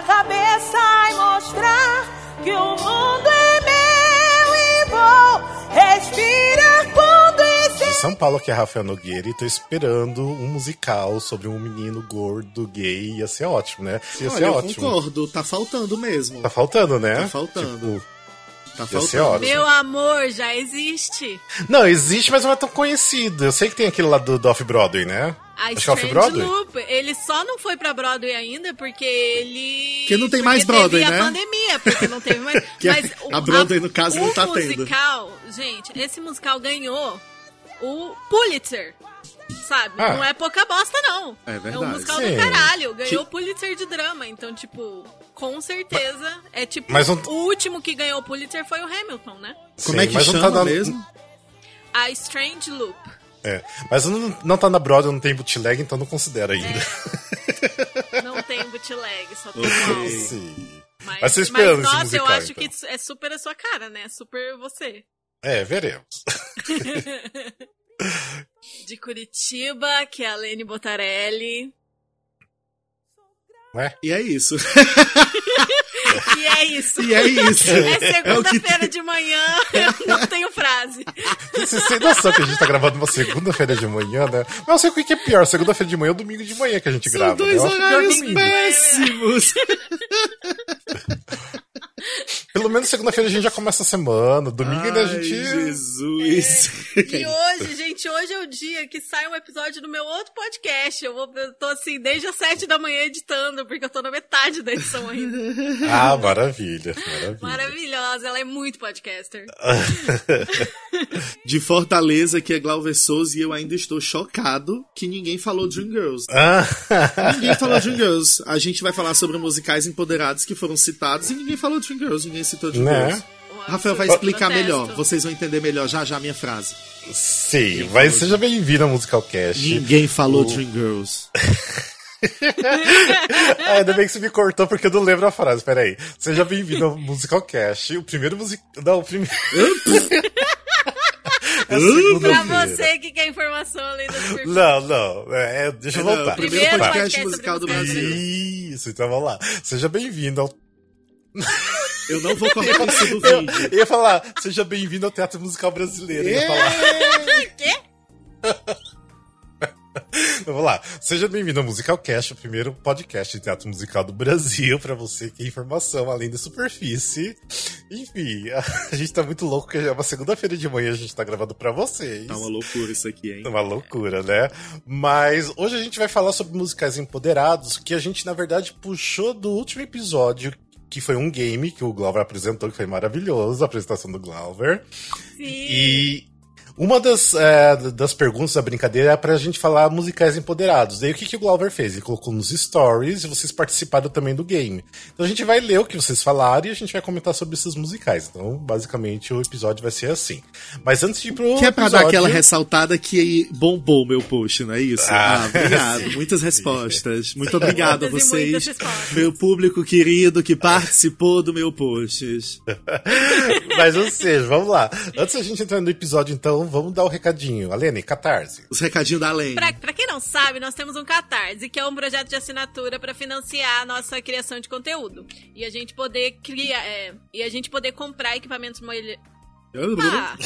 a cabeça e mostrar que o mundo é meu e vou respirar quando esse. De São Paulo, que é Rafael Nogueira, e tô esperando um musical sobre um menino gordo, gay. Ia ser ótimo, né? Ia Olha, ser eu ótimo. concordo, tá faltando mesmo. Tá faltando, né? Tá faltando. Tipo, Tá faltando. ótimo. Meu amor, já existe. Não, existe, mas não é tão conhecido. Eu sei que tem aquele lá do, do Off-Broadway, né? A Acho que é Strange Off-Broadway. Loop, ele só não foi pra Broadway ainda porque ele... Porque não tem porque mais Broadway, teve né? a pandemia, porque não teve mais... Que a- mas o- a Broadway, no caso, o não tá tendo. musical, gente, esse musical ganhou o Pulitzer, sabe? Ah. Não é pouca bosta, não. É verdade. É um musical Sim. do caralho. Ganhou Que- o Pulitzer de drama. Então, tipo, com certeza. É tipo, Mas não- o último que ganhou o Pulitzer foi o Hamilton, né? Como Sim, é que mas não chama tá na- mesmo? A Strange Loop. É. Mas não, não tá na Broadway, não tem bootleg, então não considera ainda. Não tem bootleg, só tem Ok. o álbum. Sim. Mas, Mas você esperando esse nossa, eu musical, acho então. que é super a sua cara, né? Super você. É, veremos. De Curitiba, que é a Lene Botarelli. Ué? E é isso. E é isso. E é isso. É É segunda-feira tem. de manhã, eu não tenho frase. Vocês têm noção que a gente tá gravando uma segunda-feira de manhã, né? Mas eu sei o que é pior, segunda-feira de manhã ou domingo de manhã que a gente São grava. dois né? Acho pior horários domingo. péssimos. Pelo menos segunda-feira a gente já começa a semana, domingo ainda a gente. Jesus. E hoje, gente, hoje é o dia que sai um episódio do meu outro podcast. Eu, vou, eu tô assim, desde as sete da manhã editando, porque eu tô na metade da edição ainda. Ah, maravilha, maravilha. Maravilhosa, ela é muito podcaster. De Fortaleza, que é Glauber Souza, e eu ainda estou chocado que ninguém falou Dreamgirls. Ah, Ninguém falou Dreamgirls. A gente vai falar sobre musicais empoderados que foram citados e ninguém falou Dreamgirls, ninguém citou Dreamgirls. né? Rafael vai Protesto. explicar melhor. Vocês vão entender melhor já já a minha frase. Sim, mas seja bem-vindo ao Musical Cast. Ninguém falou Dreamgirls. Ah, ainda bem que você me cortou porque eu não lembro a frase. Peraí. Seja bem-vindo ao Musical Cast. O primeiro musical. Não, o primeiro. é Pra você que quer informação além perfis. Não, não. É, é, deixa eu Não, voltar. o primeiro podcast podcast musical do Brasil. Isso, então vamos lá. Seja bem-vindo ao. Eu não vou cortar isso do Eu, vídeo. eu ia falar, seja bem-vindo ao Teatro Musical Brasileiro. Eu ia falar. Quê? Vamos lá. Seja bem-vindo ao Musical Cast, o primeiro podcast de teatro musical do Brasil, pra você que é informação além da superfície. Enfim, a gente tá muito louco, que é uma segunda-feira de manhã a gente tá gravando pra vocês. Tá uma loucura isso aqui, hein? Uma loucura, né? Mas hoje a gente vai falar sobre musicais empoderados, que a gente, na verdade, puxou do último episódio, que foi um game que o Glauber apresentou, que foi maravilhoso, a apresentação do Glauber. Sim. E uma das, é, das perguntas da brincadeira é pra gente falar musicais empoderados. Daí o que, que o Glauber fez? Ele colocou nos stories e vocês participaram também do game. Então a gente vai ler o que vocês falaram e a gente vai comentar sobre esses musicais. Então, basicamente, o episódio vai ser assim. Mas antes de ir pro. Que é pra dar aquela ressaltada que bombou meu post, não é isso? Ah, Ah, obrigado. sim. Muitas respostas. Muito obrigado a vocês, muitas respostas. meu público querido que participou do meu post. Mas, ou seja, vamos lá. Antes da gente entrar no episódio, então, vamos dar o recadinho. Alene, Catarse. Os recadinhos da Lene. Pra, pra quem não sabe, nós temos um Catarse, que é um projeto de assinatura pra financiar a nossa criação de conteúdo. E a gente poder criar. é, e a gente poder comprar equipamentos melhores. Ah,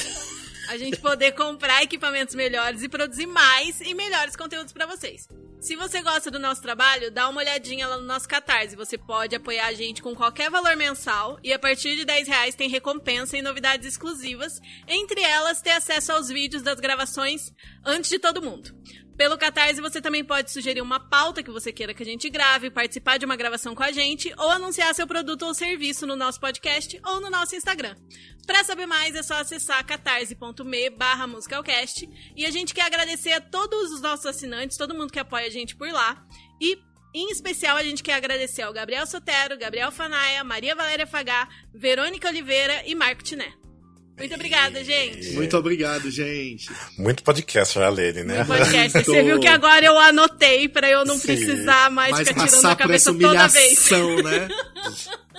a gente poder comprar equipamentos melhores e produzir mais e melhores conteúdos pra vocês. Se você gosta do nosso trabalho, dá uma olhadinha lá no nosso Catarse. Você pode apoiar a gente com qualquer valor mensal e a partir de 10 reais tem recompensa e novidades exclusivas. Entre elas, ter acesso aos vídeos das gravações antes de todo mundo. Pelo Catarse, você também pode sugerir uma pauta que você queira que a gente grave, participar de uma gravação com a gente, ou anunciar seu produto ou serviço no nosso podcast ou no nosso Instagram. Pra saber mais, é só acessar catarse.me barra musicalcast. E a gente quer agradecer a todos os nossos assinantes, todo mundo que apoia a gente por lá. E, em especial, a gente quer agradecer ao Gabriel Sotero, Gabriel Fanaia, Maria Valéria Fagá, Verônica Oliveira e Marco Tiné. Muito obrigada, gente. Muito obrigado, gente. Muito podcast, Alene, né? No podcast. Muito. Você viu que agora eu anotei pra eu não Sim. precisar mais Mas ficar tirando a por essa cabeça toda vez. né?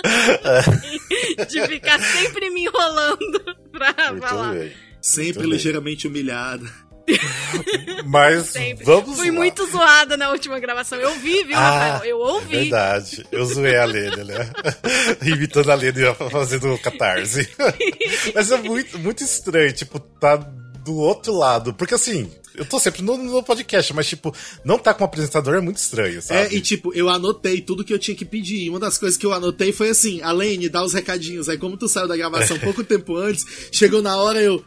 De ficar sempre me enrolando pra Muito falar. bem. Sempre Muito bem. ligeiramente humilhada. Mas Sempre. vamos Fui lá. muito zoada na última gravação. Eu vi, viu, Ah, Rafael? Eu ouvi. É verdade. Eu zoei a Lene, né? Imitando a Lene fazendo catarse. Mas é muito, muito estranho, tipo, tá do outro lado. Porque assim, eu tô sempre no, no podcast, mas tipo, não tá com um apresentador é muito estranho, sabe? É, e tipo, eu anotei tudo que eu tinha que pedir. E uma das coisas que eu anotei foi assim, Alene, dá os recadinhos. Aí como tu saiu da gravação pouco tempo antes, chegou na hora eu...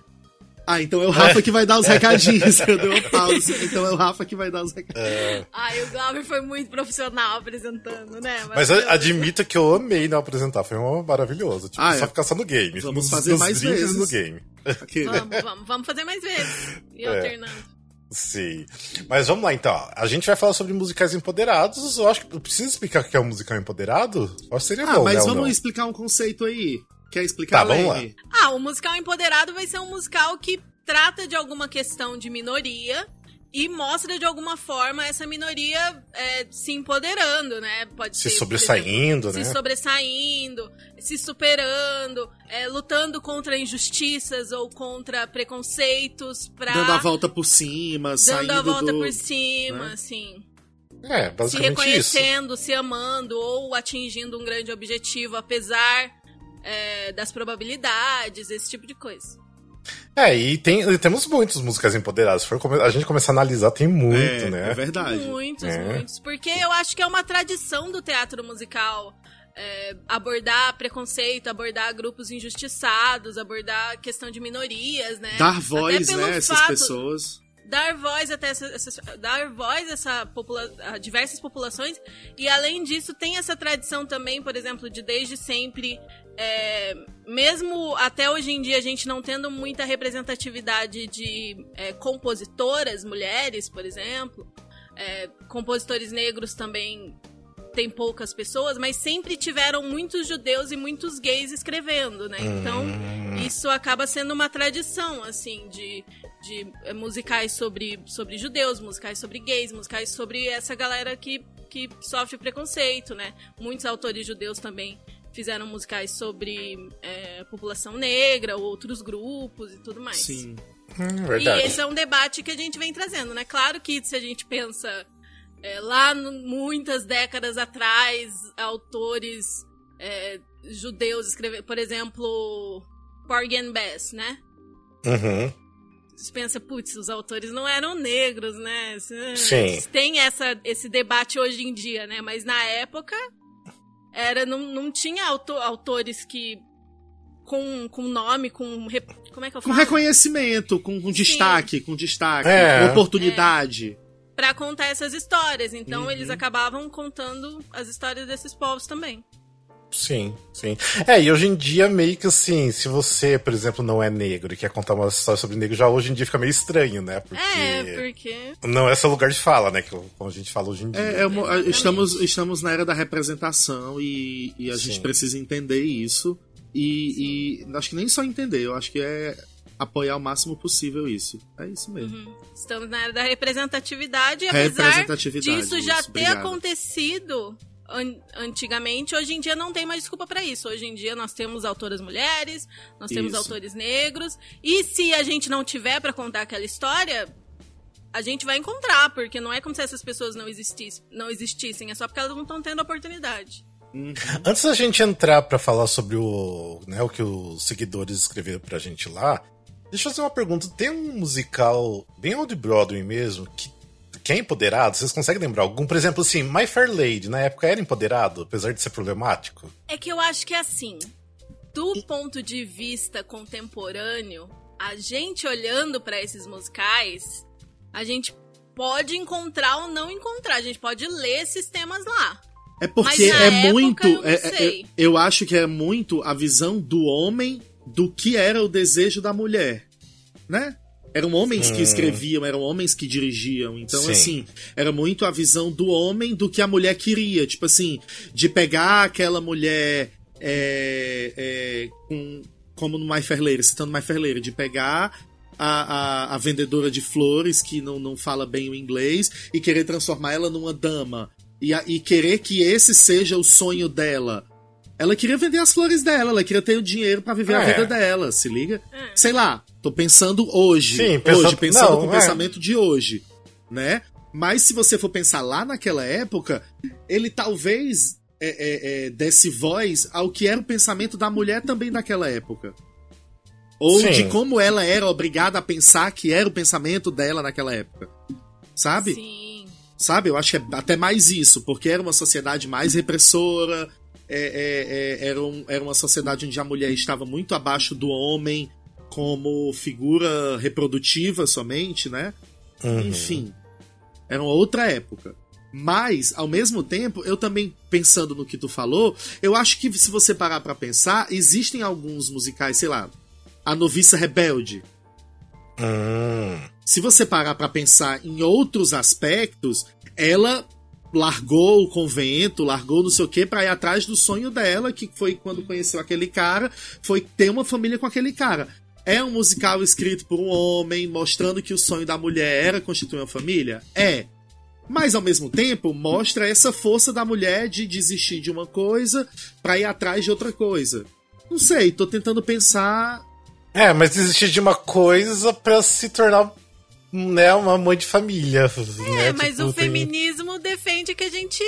Ah, então é o Rafa que vai dar os recadinhos. Eu dei uma pausa. Então é o Rafa que vai dar os recadinhos. Ai, o Glauber foi muito profissional apresentando, né? Mas eu Maravilhoso. admito que eu amei não apresentar, foi maravilhoso. Tipo, Ah, é. só ficar só no game. Vamos nos, fazer nos mais vezes. e no game. Aquele. Vamos, vamos, vamos fazer mais vezes. E É. alternando. Sim. Mas vamos lá então. A gente vai falar sobre musicais empoderados. Eu acho que eu preciso explicar o que é um musical empoderado? Eu acho que seria Ah, bom, mas né, vamos explicar um conceito aí. Quer explicar, Tá, vamos Alene? Ah, o musical empoderado vai ser um musical que trata de alguma questão de minoria e mostra de alguma forma essa minoria é, se empoderando, né? Pode Se ser, sobressaindo, exemplo, né? Se sobressaindo, se superando, é, lutando contra injustiças ou contra preconceitos pra Dando a volta por cima, dando saindo a volta do... por cima, né? assim. É, Se basicamente isso. reconhecendo, se amando ou atingindo um grande objetivo, apesar é, das probabilidades, esse tipo de coisa. É, e, tem, temos muitos musicais empoderados. Se a gente começar a analisar, tem muito, é, né? é verdade. Muitos, É. muitos. Porque eu acho que é uma tradição do teatro musical é, abordar preconceito, abordar grupos injustiçados, abordar questão de minorias, né? Dar voz, né, a essas pessoas. Dar voz até essas, essas- dar voz a, essa popula a diversas populações. E além disso, tem essa tradição também, por exemplo, de desde sempre. É, mesmo até hoje em dia a gente não tendo muita representatividade de é, compositoras mulheres, por exemplo, é, compositores negros também tem poucas pessoas, mas sempre tiveram muitos judeus e muitos gays escrevendo, né? Então isso acaba sendo uma tradição, assim, de, de é, musicais sobre, sobre judeus, musicais sobre gays, musicais sobre essa galera que, que sofre preconceito, né? Muitos autores judeus também fizeram musicais sobre é, população negra, outros grupos e tudo mais. Sim. Hum, E verdade. esse é um debate que a gente vem trazendo, né? Claro que se a gente pensa é, lá no- muitas décadas atrás, autores é, judeus escreveram, por exemplo, Porgy and Bess, né? Uhum. Você pensa, putz, os autores não eram negros, né? Sim. Tem essa, esse debate hoje em dia, né? Mas na época era não, não tinha auto- autores que com, com nome, com rep- como é que eu Com falo? reconhecimento, com, com destaque, com destaque, É. com oportunidade. Pra contar essas histórias. Então Uhum. eles acabavam contando as histórias desses povos também. Sim, sim. É, e hoje em dia, meio que assim, se você, por exemplo, não é negro e quer contar uma história sobre negro, já hoje em dia fica meio estranho, né? Porque É, porque. não é seu lugar de fala, né? Que como a gente fala hoje em dia. É, é uma- estamos, estamos na era da representação e, e a Sim. gente precisa entender isso. E, e acho que nem só entender, eu acho que é apoiar o máximo possível isso. É isso mesmo. Uhum. Estamos na era da representatividade, e apesar Representatividade, disso já isso, ter obrigado. acontecido an- antigamente, hoje em dia não tem mais desculpa pra isso. Hoje em dia nós temos autoras mulheres, nós temos Isso. autores negros, e se a gente não tiver pra contar aquela história, a gente vai encontrar, porque não é como se essas pessoas não existissem, não existissem, é só porque elas não estão tendo oportunidade. Antes da gente entrar pra falar sobre o, né, o que os seguidores escreveram pra gente lá, deixa eu fazer uma pergunta. Tem um musical bem old Broadway mesmo que, que é empoderado? Vocês conseguem lembrar algum? Por exemplo, assim, My Fair Lady, na época era empoderado, apesar de ser problemático? É que eu acho que é assim, do ponto de vista contemporâneo, a gente olhando pra esses musicais, a gente pode encontrar ou não encontrar, a gente pode ler esses temas lá. É porque Mas na é época muito. eu não é- é- eu acho que é muito a visão do homem do que era o desejo da mulher. Né? Eram homens que Hum. escreviam, eram homens que dirigiam. Então, Sim. assim, era muito a visão do homem do que a mulher queria. Tipo assim, de pegar aquela mulher é, é, com, como no My Fair Lady, citando My Fair Lady, de pegar a, a, a vendedora de flores que não, não fala bem o inglês e querer transformar ela numa dama. E, a- e querer que esse seja o sonho dela. Ela queria vender as flores dela, ela queria ter o dinheiro pra viver a É. vida dela, se liga? É. Sei lá, Tô pensando hoje. Sim, pensando, hoje, hoje, pensando não, com o é. pensamento de hoje, né? Mas se você for pensar lá naquela época, ele talvez é, é, é, desse voz ao que era o pensamento da mulher também naquela época. Ou Sim. de como ela era obrigada a pensar que era o pensamento dela naquela época. Sabe? Sim. Sabe? Eu acho que é até mais isso, porque era uma sociedade mais repressora, é, é, é, era, um- era uma sociedade onde a mulher estava muito abaixo do homem como figura reprodutiva somente, né? Uhum. Enfim, era uma outra época. Mas, ao mesmo tempo, eu também, pensando no que tu falou, eu acho que se você parar pra pensar, existem alguns musicais, sei lá, A Noviça Rebelde, Hum. se você parar pra pensar em outros aspectos, ela largou o convento, largou não sei o que pra ir atrás do sonho dela, que foi quando conheceu aquele cara, foi ter uma família com aquele cara. É um musical escrito por um homem, mostrando que o sonho da mulher era constituir uma família? É. Mas ao mesmo tempo, mostra essa força da mulher de desistir de uma coisa pra ir atrás de outra coisa. Não sei, tô tentando pensar É, mas desistir de uma coisa pra se tornar né, uma mãe de família. É, mas o feminismo defende que a gente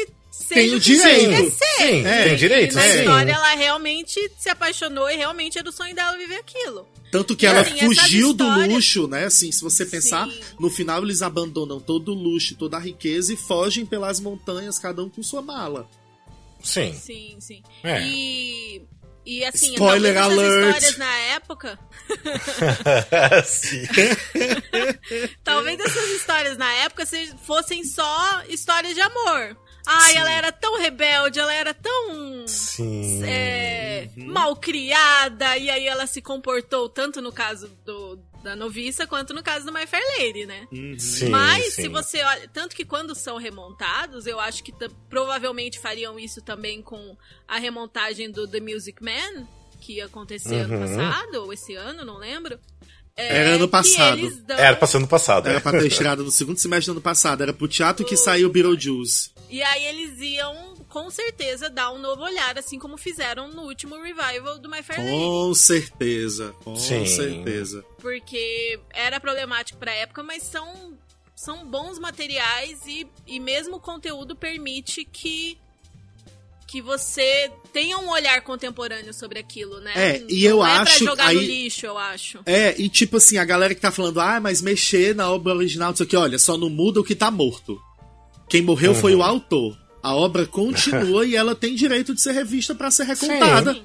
Tem o direito. Sim, É, tem direito, E na sim. história ela realmente se apaixonou e realmente era o sonho dela viver aquilo. Tanto que E, ela assim, fugiu do luxo, né? Assim, se você pensar, Sim. no final eles abandonam todo o luxo, toda a riqueza e fogem pelas montanhas, cada um com sua mala. Sim. Sim, sim. É. E. E assim, Spoiler talvez essas alert. histórias na época. Talvez essas histórias na época se- fossem só histórias de amor. Ai, Sim. ela era tão rebelde, ela era tão. Sim. é, Uhum. mal criada, e aí ela se comportou tanto no caso do, da noviça quanto no caso do My Fair Lady, né? Sim, Mas sim. se você olha, tanto que quando são remontados, eu acho que provavelmente fariam isso também com a remontagem do The Music Man, que ia acontecer ano Uhum. passado, ou esse ano, não lembro. É, Era ano passado. dão- Era passando passado. Era é. pra ter estreado no segundo semestre do ano passado. Era pro teatro que saiu Beetlejuice. E aí eles iam, com certeza, dar um novo olhar, assim como fizeram no último revival do My Fair Lady. Com certeza. Com Sim. certeza. Porque era problemático pra época, mas são, são bons materiais e, e mesmo o conteúdo permite que que você tenha um olhar contemporâneo sobre aquilo, né? É, e eu Não é acho- pra jogar no aí- lixo, eu acho. É, e tipo assim, a galera que tá falando, ah, mas mexer na obra original, isso aqui, olha, só não muda o que tá morto. Quem morreu foi o autor. A obra continua e ela tem direito de ser revista pra ser recontada. Sim.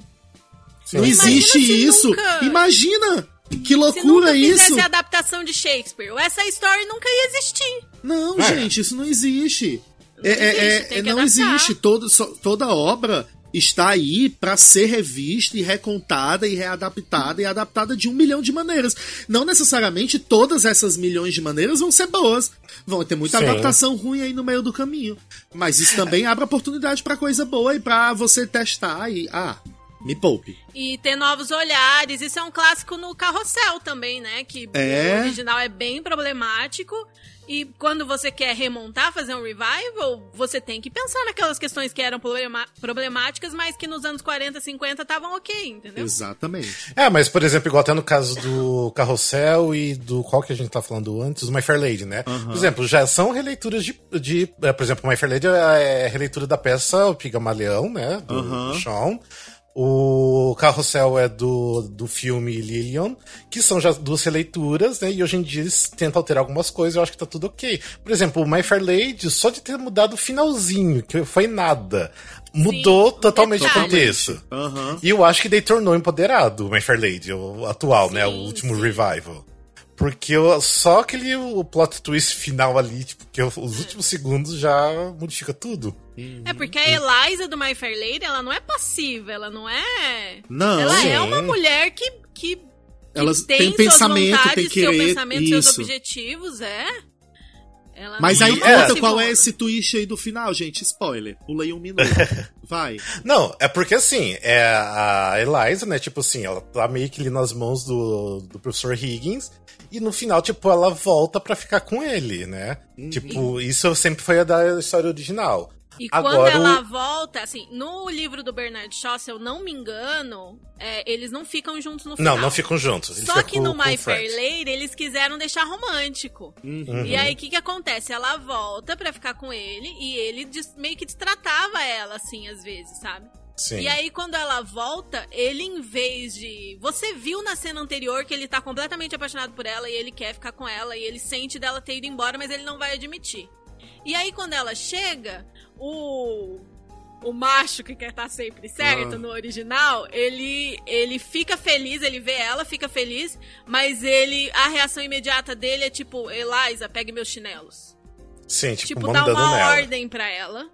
Sim. Não Imagina existe isso. nunca- Imagina! Que Se nunca loucura isso! a adaptação de Shakespeare, essa história nunca ia existir. Não, É. gente, isso não existe. Não É, é, existe, é, tem que não adaptar. existe. Todo, só- toda obra está aí pra ser revista e recontada e readaptada e adaptada de um milhão de maneiras. Não necessariamente todas essas milhões de maneiras vão ser boas. Vão ter muita Sim. adaptação ruim aí no meio do caminho. Mas isso também abre oportunidade pra coisa boa e pra você testar e. Ah, me poupe. E ter novos olhares. Isso é um clássico no Carrossel também, né? Que É. o original é bem problemático. E quando você quer remontar, fazer um revival, você tem que pensar naquelas questões que eram problemáticas, mas que nos anos 40, 50 estavam ok, entendeu? Exatamente. É, mas, por exemplo, igual até no caso do Carrossel e do qual que a gente tá falando antes, do My Fair Lady, né? Por exemplo, já são releituras de. de é, por exemplo, My Fair Lady é releitura da peça O Pigamaleão, né? Do, do Sean. O Carrossel é do, do filme Lillian, que são já duas releituras, né? E hoje em dia eles tentam alterar algumas coisas, eu acho que tá tudo ok. Por exemplo, o My Fair Lady, só de ter mudado o finalzinho, que foi nada, mudou um totalmente o contexto. Aham. E eu acho que daí tornou empoderado o My Fair Lady, o atual, né? O Sim, último sim. revival. Porque eu- só aquele o plot twist final ali, tipo, que os últimos segundos já modifica tudo. É porque a Eliza do My Fair Lady, ela não é passiva, ela não é. Não, ela sim. é uma mulher que, que, que Ela tem, tem suas pensamento, vontades, tem seu querer, pensamento, seus isso. objetivos, é. Ela Mas aí é conta qual é esse twist aí do final, gente. Spoiler. Pula aí um minuto. Vai. Não, é porque assim, é a Eliza, né? Tipo assim, ela tá meio que ali nas mãos do, do professor Higgins. E no final, tipo, ela volta pra ficar com ele, né? Tipo, isso sempre foi a da história original. E Agora, quando ela o... volta, assim, no livro do Bernard Shaw, se eu não me engano, é, eles não ficam juntos no final. Não, não ficam juntos. Só que no My Fair Lady, eles quiseram deixar romântico. Uhum. E aí, o que que acontece? Ela volta pra ficar com ele e ele meio que destratava ela, assim, às vezes, sabe? Sim. E aí, quando ela volta, ele, em vez de. Você viu na cena anterior que ele tá completamente apaixonado por ela e ele quer ficar com ela e ele sente dela ter ido embora, mas ele não vai admitir. E aí, quando ela chega, o o macho que quer estar tá sempre certo ah. no original, ele ele fica feliz, ele vê ela, fica feliz, mas ele a reação imediata dele é tipo, Eliza, pegue meus chinelos. Sim, tipo, tipo dá uma nela. ordem para ela.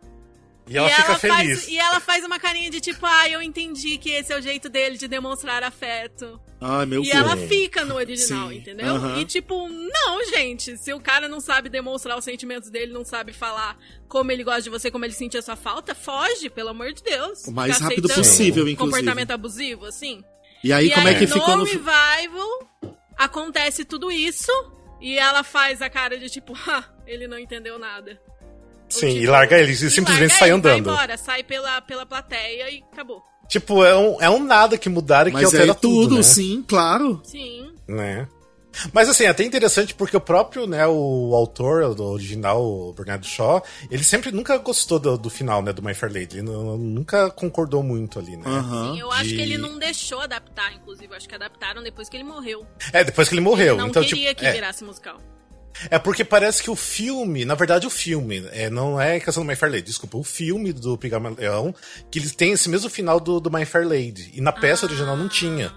E ela, e fica ela feliz. Faz, e ela faz uma carinha de tipo, ah, eu entendi que esse é o jeito dele de demonstrar afeto. Ai, meu E ela fica no original, Sim. entendeu? Uhum. E tipo, não, gente, se o cara não sabe demonstrar os sentimentos dele, não sabe falar como ele gosta de você, como ele sentiu a sua falta, foge, pelo amor de Deus. O mais rápido possível, inclusive. Comportamento abusivo, assim. E aí, e como é aí, é que ficou no... Revival, acontece tudo isso, e ela faz a cara de tipo, ah, ele não entendeu nada. Sim, tipo, e larga ele, e simplesmente larga sai ele, andando. Vai embora, sai pela, pela plateia e acabou. Tipo, é um, é um nada que mudar e que altera é tudo, tudo né? sim, claro. Sim. Né? Mas assim, é até interessante porque o próprio, né, o autor do original, o Bernardo Shaw, ele sempre nunca gostou do, do final, né, do My Fair Lady. Ele não, nunca concordou muito ali, né? Uhum. Sim, eu acho que ele não deixou adaptar, inclusive. Eu acho que adaptaram depois que ele morreu. É, depois que ele morreu. Ele não então, queria tipo, que é. virasse musical. É porque parece que o filme, na verdade o filme, é, não é questão do My Fair Lady, desculpa, o filme do Pigmalion, que eles têm esse mesmo final do, do My Fair Lady. E na peça ah. original não tinha.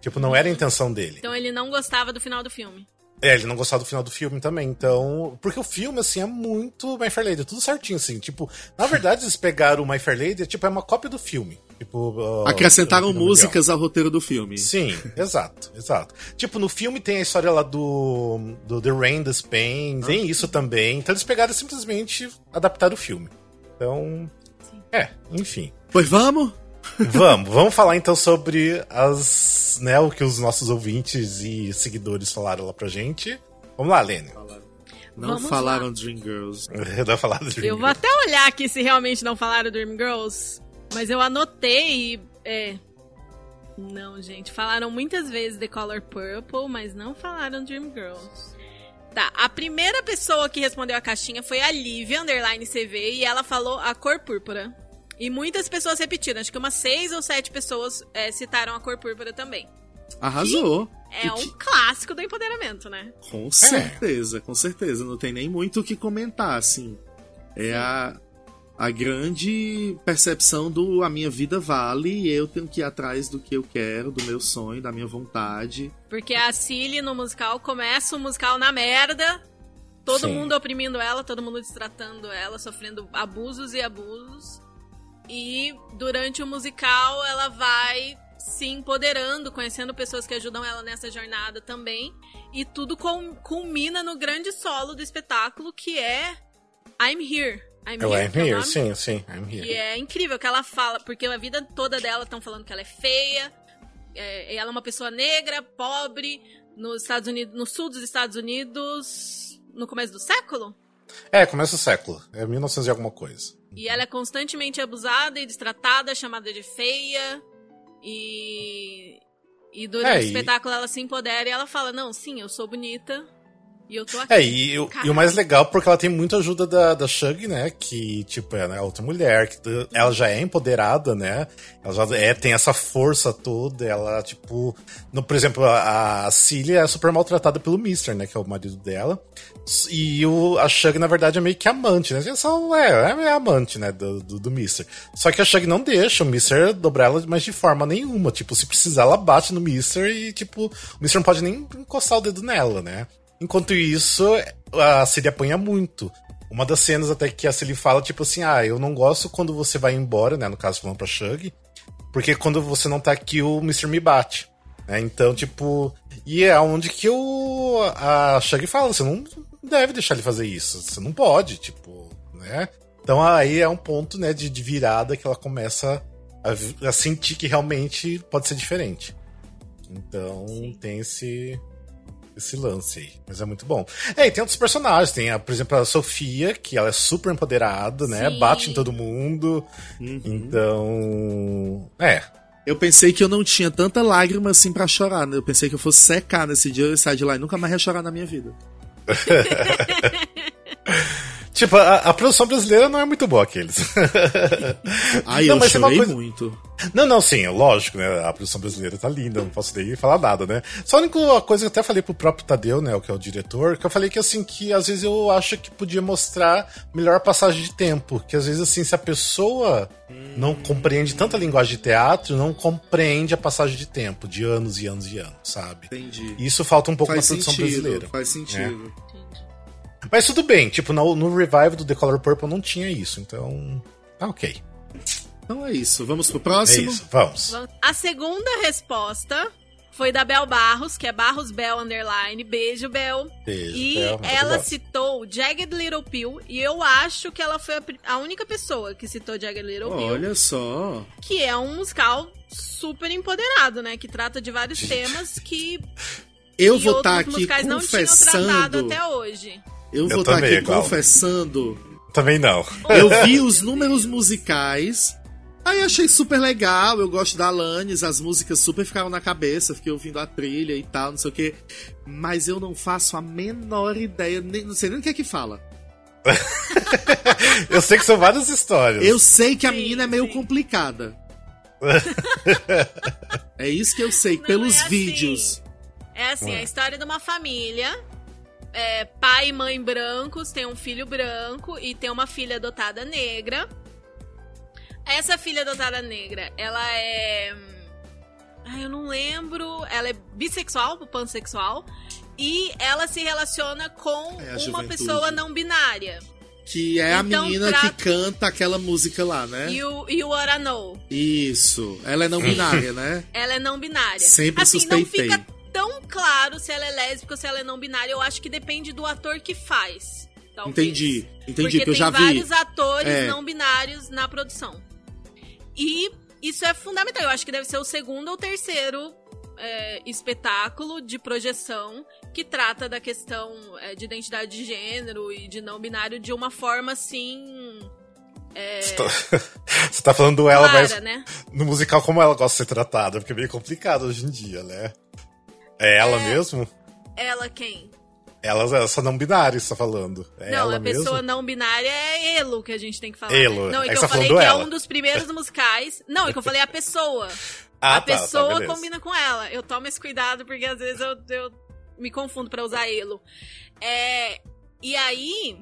Tipo, não era a intenção dele. Então ele não gostava do final do filme. É, ele não gostava do final do filme também, então. Porque o filme, assim, é muito My Fair Lady, é tudo certinho, assim. Tipo, na verdade, eles pegaram o My Fair Lady, é, tipo, é uma cópia do filme. Tipo, uh, Acrescentaram músicas ao roteiro do filme. Sim, exato, exato. Tipo, no filme tem a história lá do, do The Rain, The Spain, ah. tem isso também. Então eles pegaram e simplesmente adaptaram o filme. Então. Sim. É, enfim. Pois vamos? Vamos, vamos falar então sobre as, né, o que os nossos ouvintes e seguidores falaram lá pra gente. Vamos lá, Lene. Não vamos falaram lá. Dream Girls. não falaram Dream Eu vou até olhar aqui se realmente não falaram Dream Girls. Mas eu anotei. É. Não, gente. Falaram muitas vezes The Color Purple, mas não falaram Dream Girls. Tá, a primeira pessoa que respondeu a caixinha foi a Lívia, underline CV, e ela falou a cor púrpura. E muitas pessoas repetiram, acho que umas seis ou sete pessoas é, citaram a cor púrpura também. Arrasou. Que é um clássico do empoderamento, né? Com certeza, é. com certeza. Não tem nem muito o que comentar, assim. É a, a grande percepção do a minha vida vale e eu tenho que ir atrás do que eu quero, do meu sonho, da minha vontade. Porque a Cilly no musical começa o musical na merda, todo Sim. mundo oprimindo ela, todo mundo destratando ela, sofrendo abusos e abusos. E durante o musical ela vai se empoderando, conhecendo pessoas que ajudam ela nessa jornada também. E tudo culmina no grande solo do espetáculo que é I'm Here. I'm é here, I'm here. sim, sim, I'm here. E é incrível que ela fala, porque a vida toda dela estão falando que ela é feia, é, ela é uma pessoa negra, pobre, nos Estados Unidos, no sul dos Estados Unidos, no começo do século? É, começo do século, é 1900 e alguma coisa. E ela é constantemente abusada e destratada, chamada de feia, e e durante é, o espetáculo ela se empodera e ela fala: Não, sim, eu sou bonita, e eu tô aqui. É, e, e, o mais legal, porque ela tem muita ajuda da, da Shug, né? Que, tipo, é né, outra mulher, que ela já é empoderada, né? Ela já é, tem essa força toda, ela, tipo. No, por exemplo, a, a Cilia é super maltratada pelo Mister, né? Que é o marido dela. E o, a Shug, na verdade, é meio que amante, né? Só, é, é amante, né? Do, do, do Mister. Só que a Shug não deixa o Mister dobrar ela, mas de forma nenhuma. Tipo, se precisar, ela bate no Mister e, tipo, o Mister não pode nem encostar o dedo nela, né? Enquanto isso, a Cilly apanha muito. Uma das cenas até que a Cilly fala, tipo assim, ah, eu não gosto quando você vai embora, né? No caso, falando pra Shug. Porque quando você não tá aqui, o Mr. me bate. Né? Então, tipo. E é onde que o. A Shug fala, você não deve deixar ele fazer isso. Você não pode, tipo, né? Então aí é um ponto, né, de, de virada que ela começa a, a, sentir que realmente pode ser diferente. Então Sim. tem esse, esse lance aí. Mas é muito bom. É, e tem outros personagens. Tem, a, por exemplo, a Sofia, que ela é super empoderada, né? Sim. Bate em todo mundo. Uhum. Então. É. Eu pensei que eu não tinha tanta lágrima assim pra chorar, né? Eu pensei que eu fosse secar nesse dia, ia sair de lá e nunca mais ia chorar na minha vida. Tipo, a, a produção brasileira não é muito boa, aqueles. Ai, Não, eu mas é chorei coisa- muito. Não, não, sim, lógico, né? A produção brasileira tá linda, não posso nem falar nada, né? Só a única coisa que eu até falei pro próprio Tadeu, né, o que é o diretor, que eu falei que assim, que às vezes eu acho que podia mostrar melhor a passagem de tempo. Que às vezes, assim, se a pessoa não compreende tanta linguagem de teatro, não compreende a passagem de tempo, de anos e anos e anos, sabe? Entendi. E isso falta um pouco faz na produção sentido, brasileira. faz sentido. Mas tudo bem, tipo, no, no revive do The Color Purple não tinha isso, então. Tá ok. Então é isso. Vamos pro É próximo? isso, vamos. A segunda resposta foi da Bel Barros, que é Barros Bel Underline. Beijo, Bel. Beijo, E Bel, ela maravilhosa. citou Jagged Little Pill, e eu acho que ela foi a, a única pessoa que citou Jagged Little Pill, Olha só. que é um musical super empoderado, né? Que trata de vários temas que Eu que vou estar outros aqui musicais não tinham tratado confessando. até hoje. Eu vou estar também, aqui confessando. Também não. Eu vi os números musicais. Aí achei super legal, eu gosto da Alanis, as músicas super ficaram na cabeça, fiquei ouvindo a trilha e tal, não sei o quê. Mas eu não faço a menor ideia, nem, não sei nem o que é que fala. Eu sei que são várias histórias. Eu sei que a menina é meio complicada. é isso que eu sei, Não, pelos é assim. vídeos. É assim, a história de uma família. É, pai e mãe brancos, tem um filho branco e tem uma filha adotada negra. Essa filha adotada negra, ela é. Ai, eu não lembro. Ela é bissexual, pansexual. E ela se relaciona com É a uma pessoa não binária. Que é a Então, menina trata- que canta aquela música lá, né? E o, o What I Know. Isso. Ela é não binária, né? Ela é não binária. Sempre assim, suspeitei. não fica tão claro se ela é lésbica ou se ela é não binária. Eu acho que depende do ator que faz. talvez. Entendi. Entendi, Porque eu tem já vi. vários atores É. não binários na produção. E isso é fundamental. Eu acho que deve ser o segundo ou terceiro é, espetáculo de projeção que trata da questão é, de identidade de gênero e de não binário de uma forma assim. Você, tá... Você tá falando ela, clara, mas né? no musical como ela gosta de ser tratada, porque é meio complicado hoje em dia, né? É ela É. mesmo? Ela quem? Ela, essa não binária você tá falando. É não, ela a pessoa mesmo? não binária é Elo que a gente tem que falar. Elo. Né? Não, é que eu tá falei que é ela. um dos primeiros musicais. Não, é que eu falei a pessoa. Ah, a tá, tá, pessoa beleza. combina com ela. Eu tomo esse cuidado porque às vezes eu, eu me confundo pra usar Elo. É, e aí.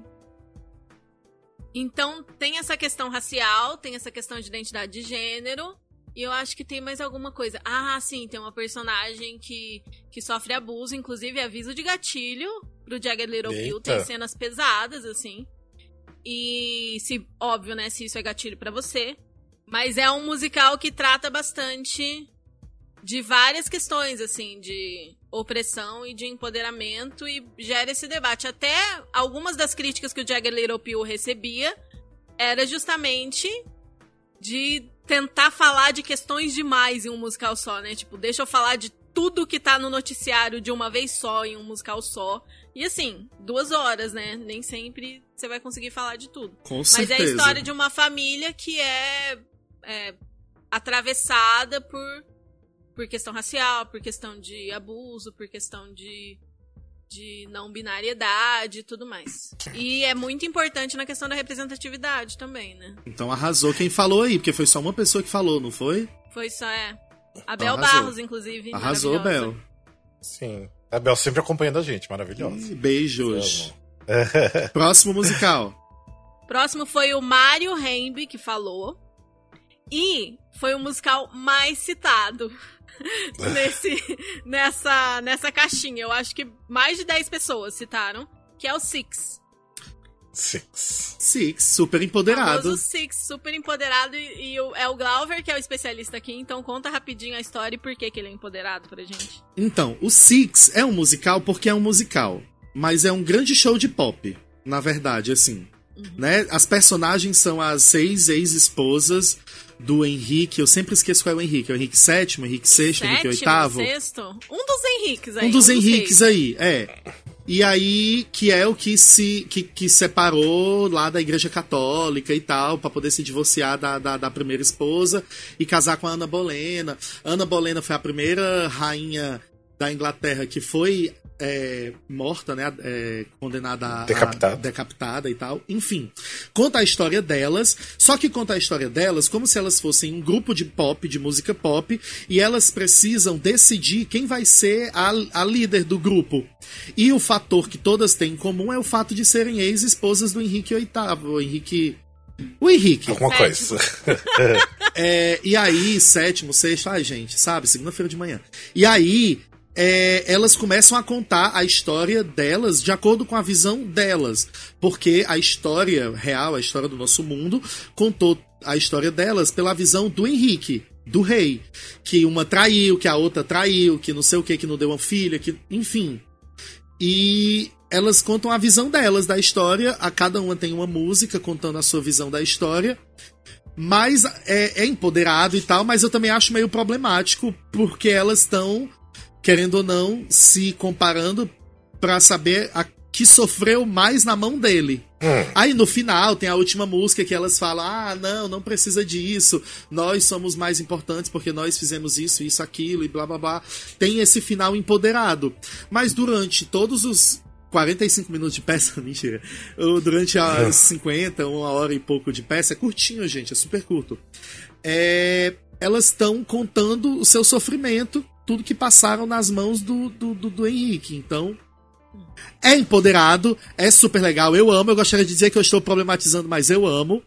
Então tem essa questão racial, tem essa questão de identidade de gênero. E eu acho que tem mais alguma coisa. Ah, sim, tem uma personagem que, que sofre abuso, inclusive aviso de gatilho pro Jagged Little Pill. Eita. Tem cenas pesadas, assim. E se, óbvio, né, se isso é gatilho pra você. Mas é um musical que trata bastante de várias questões, assim, de opressão e de empoderamento e gera esse debate. Até algumas das críticas que o Jagged Little Pill recebia era justamente de tentar falar de questões demais em um musical só, né? Tipo, deixa eu falar de tudo que tá no noticiário de uma vez só, em um musical só. E assim, duas horas, né? Nem sempre você vai conseguir falar de tudo. Com Mas certeza. é a história de uma família que é, é, atravessada por, por questão racial, por questão de abuso, por questão de, de não binariedade e tudo mais. E é muito importante na questão da representatividade também, né? Então arrasou quem falou aí, porque foi só uma pessoa que falou, não foi? Foi só, é. A Bel Arrasou. Barros, inclusive. Arrasou. Bel. Sim. A Bel sempre acompanhando a gente, maravilhosa. Ih, Beijos. Próximo musical. Próximo foi o Mário Rembe que falou. E foi o musical mais citado nesse, nessa, nessa caixinha. Eu acho que mais de 10 pessoas citaram, que é o Six. Six. Six, super empoderado. Famoso Six, super empoderado. E, e o- é o Glauver que é o especialista aqui, então conta rapidinho a história e por que, que ele é empoderado pra gente. Então, o Six é um musical porque é um musical. Mas é um grande show de pop, na verdade, assim. Né? As personagens são as seis ex-esposas do Henrique, eu sempre esqueço qual é o Henrique. É o Henrique VII, Henrique VI, Sétimo, Henrique VIII. Sexto? Um dos Henriques aí. Um dos um Henriques seis. aí, é. E aí, que é o que se que, que separou lá da Igreja Católica e tal, pra poder se divorciar da, da, da primeira esposa e casar com a Ana Bolena. Ana Bolena foi a primeira rainha da Inglaterra que foi é, morta, né? é, condenada a, Decapitada. a- decapitada e tal. Enfim, conta a história delas, só que conta a história delas como se elas fossem um grupo de pop, de música pop, e elas precisam decidir quem vai ser a, a líder do grupo. E o fator que todas têm em comum é o fato de serem ex-esposas do Henrique VIII, o Henrique. O Henrique. Alguma Sétimo. coisa. É, e aí, sétimo, sexto, ai gente, sabe? Segunda-feira de manhã. E aí, é, elas começam a contar a história delas de acordo com a visão delas. Porque a história real, a história do nosso mundo, contou a história delas pela visão do Henrique. Do rei. Que uma traiu, que a outra traiu, que não sei o que, que não deu uma filha, que. Enfim. E elas contam a visão delas da história. A cada uma tem uma música contando a sua visão da história mas é, é empoderado e tal, mas eu também acho meio problemático porque elas estão, querendo ou não, se comparando pra saber a que sofreu mais na mão dele. Hum. Aí no final tem a última música que elas falam: ah, não, não precisa disso, nós somos mais importantes porque nós fizemos isso, isso, aquilo e blá blá blá. Tem esse final empoderado. Mas durante todos os 45 minutos de peça, mentira. Durante as 50, uma hora e pouco de peça, é curtinho, gente, é super curto. É, elas estão contando o seu sofrimento, tudo que passaram nas mãos do, do, do, do Henrique. Então, é empoderado, é super legal, eu amo. Eu gostaria de dizer que eu estou problematizando, mas eu amo.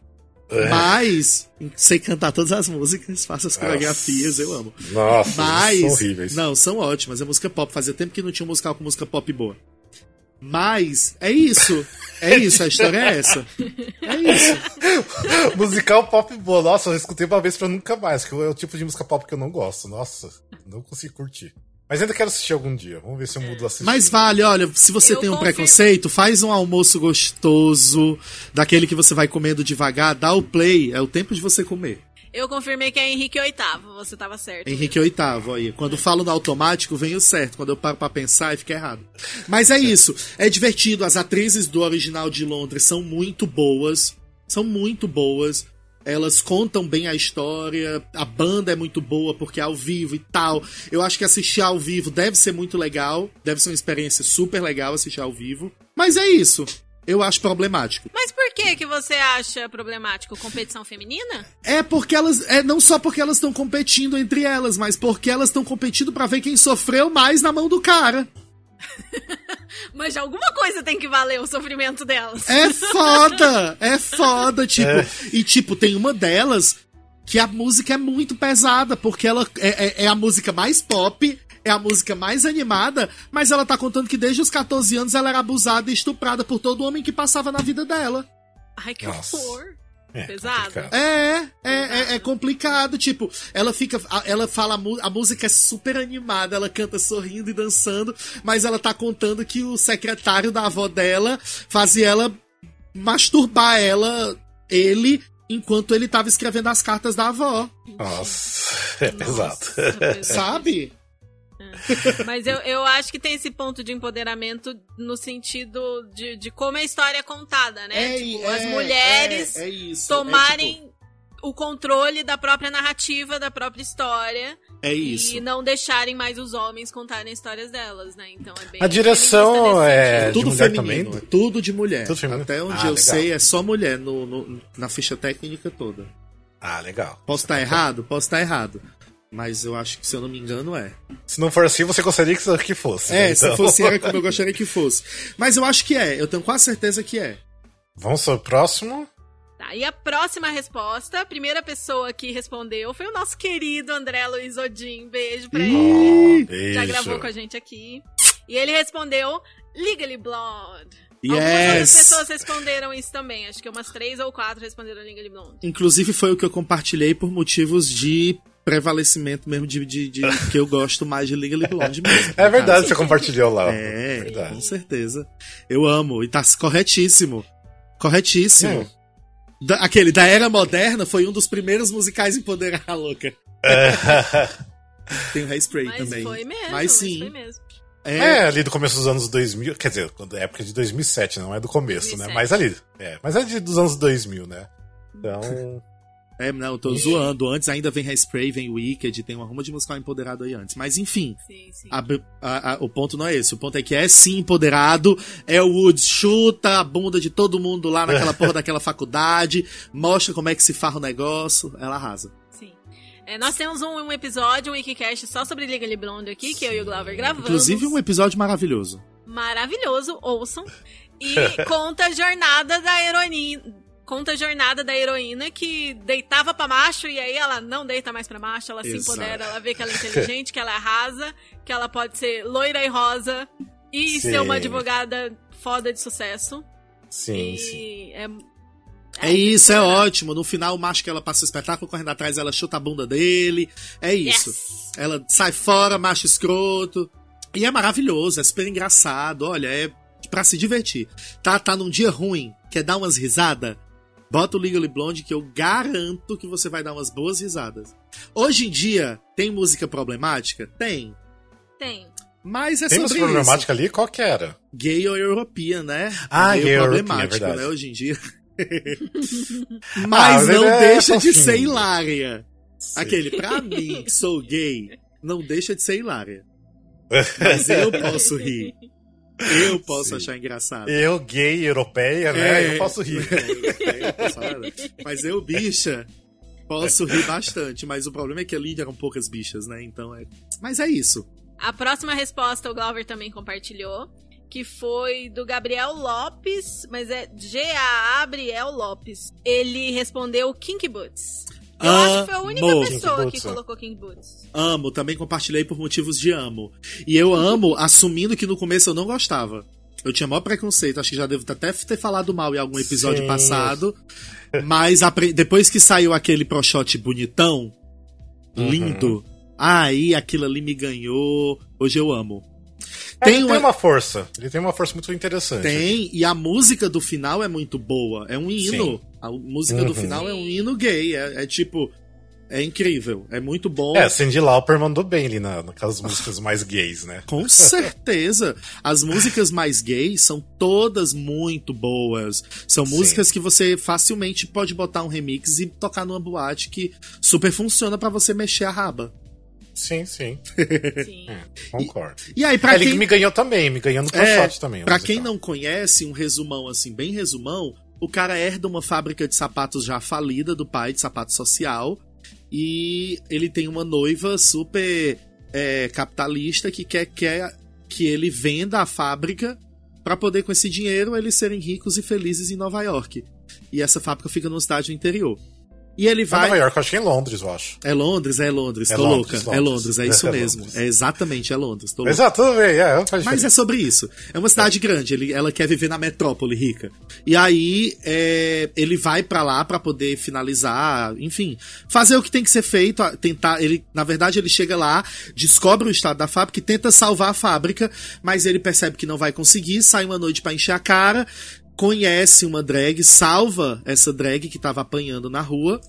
É. Mas, sei cantar todas as músicas, faço as coreografias, eu amo. Nossa, Mas. são horríveis. Não, são ótimas. É música pop. Fazia tempo que não tinha um musical com música pop boa. Mas, é isso. É isso, a história é essa. É isso. Musical pop boa. Nossa, eu escutei uma vez pra nunca mais, que é o tipo de música pop que eu não gosto. Nossa, não consigo curtir. Mas ainda quero assistir algum dia. Vamos ver se eu mudo assistir. Mas vale, olha, se você Eu tem um confirmo. preconceito, faz um almoço gostoso, daquele que você vai comendo devagar, dá o play, é o tempo de você comer. Eu confirmei que é Henrique VIII, você tava certo. Henrique VIII, aí. Quando falo no automático, vem o certo. Quando eu paro pra pensar, fica errado. Mas é isso. É divertido. As atrizes do original de Londres são muito boas. São muito boas. Elas contam bem a história. A banda é muito boa porque é ao vivo e tal. Eu acho que assistir ao vivo deve ser muito legal. Deve ser uma experiência super legal assistir ao vivo. Mas é isso. Eu acho problemático. Mas por que que você acha problemático competição feminina? É porque elas. É não só porque elas estão competindo entre elas, mas porque elas estão competindo pra ver quem sofreu mais na mão do cara. Mas alguma coisa tem que valer o sofrimento delas. É foda! É foda, tipo. E, tipo, tem uma delas que a música é muito pesada, porque ela é, é- é a música mais pop, é a música mais animada, mas ela tá contando que desde os 14 anos ela era abusada e estuprada por todo homem que passava na vida dela. Ai, que Nossa. horror. É, Pesado. É, é, é, é complicado, tipo, ela fica, a- ela fala, a música é super animada, ela canta sorrindo e dançando, mas ela tá contando que o secretário da avó dela fazia ela masturbar ela, ele, enquanto ele tava escrevendo as cartas da avó, Nossa, é pesado. Nossa, pesado. sabe? Mas eu, eu acho que tem esse ponto de empoderamento no sentido de, de como a história é contada, né? tipo, as mulheres é, é isso, tomarem é, tipo, o controle da própria narrativa, da própria história. é isso. E não deixarem mais os homens contarem histórias delas, né? Então é bem. A direção é- tudo de mulher feminino, também? é tudo de mulher. Tudo feminino? Até onde Ah, eu legal. sei é só mulher no, no- na ficha técnica toda. Ah, legal. Posso estar errado? Posso estar errado. Mas eu acho que, se eu não me engano, é. Se não for assim, você gostaria que que fosse. É, né? se Então, fosse era como eu gostaria que fosse. Mas eu acho que é. Eu tenho quase certeza que é. Vamos pro próximo. Tá, e a próxima resposta, a primeira pessoa que respondeu foi o nosso querido André Luiz Odin. Beijo pra ele. Oh, beijo. Já gravou com a gente aqui. E ele respondeu Legally Blonde. Algumas outras Yes! pessoas responderam isso também. Acho que umas três ou quatro responderam Legally Blonde. Inclusive foi o que eu compartilhei por motivos de prevalecimento mesmo de, de, de- que eu gosto mais de Legally Blonde mesmo. É verdade, no você compartilhou lá. caso. É, verdade. com certeza. Eu amo. E tá corretíssimo. Corretíssimo. É. Da, aquele da era moderna foi um dos primeiros musicais empoderar louca. Tem o Hairspray Mas também. foi mesmo, Mas mas sim. foi mesmo. É, É, ali do começo dos anos 2000, quer dizer, quando- época de 2007, não é do começo, 2007. né? Mas ali, é, mas é de, dos anos 2000, né? Então, é, não, tô Ixi. zoando. Antes ainda vem Hairspray, vem Wicked, tem uma ruma de musical empoderado aí antes. Mas enfim, Sim, sim. a- a- a- o ponto não é esse. O ponto é que é sim empoderado. É o Woods chuta a bunda de todo mundo lá naquela porra daquela faculdade, mostra como é que se farra o negócio, ela arrasa. Sim. É, nós temos um, um episódio, um Wikicast só sobre Legally Blonde aqui, que eu e o Glauber gravamos. Inclusive um episódio maravilhoso. Maravilhoso, ouçam. E conta a jornada da heroína. Conta a jornada da heroína que deitava pra macho e aí ela não deita mais pra macho, ela se Exato. empodera, ela vê que ela é inteligente, que ela arrasa, que ela pode ser loira e rosa e Sim. ser uma advogada foda de sucesso. sim, e sim. é É isso, é ótimo. No final, o macho que ela passa o espetáculo correndo atrás, ela chuta a bunda dele. É isso. Yes! Ela sai fora, macho escroto. E é maravilhoso, é super engraçado. Olha, é pra se divertir. Tá, tá num dia ruim, quer dar umas risadas? Bota o Legally Blonde que eu garanto que você vai dar umas boas risadas. Hoje em dia, tem música problemática? Tem. Tem. Mas é Tem música sobre isso. problemática ali? Qual que era? Gay ou european, né? Ah, gay ou problemático, european, é né? verdade. Hoje em dia. Ah, mas mas não é deixa de ser hilária. Sim. Aquele, pra mim, que sou gay, não deixa de ser hilária. Mas eu posso rir. Eu posso Sim. achar engraçado. Eu, gay, europeia, né? É. Eu posso rir. É, eu posso falar, né? Mas eu, bicha, posso rir bastante. Mas o problema é que ali eram poucas bichas, né? Então é. Mas é isso. A próxima resposta o Glauber também compartilhou, que foi do Gabriel Lopes, mas é G-A-Gabriel Lopes. Ele respondeu Kink Boots. Eu acho que foi a única Amo. pessoa que colocou Boots. Amo, também compartilhei por motivos de amo. E eu amo assumindo que no começo eu não gostava. Eu tinha maior preconceito, acho que já devo até ter falado mal em algum episódio Sim. passado. Mas depois que saiu aquele pro shot bonitão, Uhum. lindo, aí aquilo ali me ganhou. Hoje eu amo. Tem ele uma- tem uma força. Ele tem uma força muito interessante. Tem, e a música do final é muito boa. É um hino. Sim. A música do Uhum. final é um hino gay. É, é tipo. É incrível. É muito bom. É, Cindy Lauper mandou bem ali na, naquelas músicas mais gays, né? Com certeza. As músicas mais gays são todas muito boas. São Sim. músicas que você facilmente pode botar um remix e tocar numa boate que super funciona pra você mexer a raba. Sim, sim. Sim. Concordo. E aí, pra Ele quem, me ganhou também, me ganhou no É, também. o pra musical. quem não conhece, um resumão assim, bem resumão, o cara herda uma fábrica de sapatos já falida do pai, de sapato social, e ele tem uma noiva super é, capitalista que quer, quer que ele venda a fábrica pra poder, com esse dinheiro, eles serem ricos e felizes em Nova York. E essa fábrica fica numa cidade do interior. E ele vai. Nova York, eu acho que é em Londres, eu acho. É Londres, é Londres, É tô Londres, louca. É Londres. Londres, é isso É mesmo. Londres. É exatamente, é Londres. Tô louca. Exato, tudo bem, é, Mas é sobre isso. É uma cidade grande, ele, ela quer viver na metrópole rica. E aí é, ele vai pra lá pra poder finalizar, enfim, fazer o que tem que ser feito, tentar, ele, na verdade ele chega lá, descobre o estado da fábrica e tenta salvar a fábrica, mas ele percebe que não vai conseguir, sai uma noite pra encher a cara, conhece uma drag, salva essa drag que tava apanhando na rua.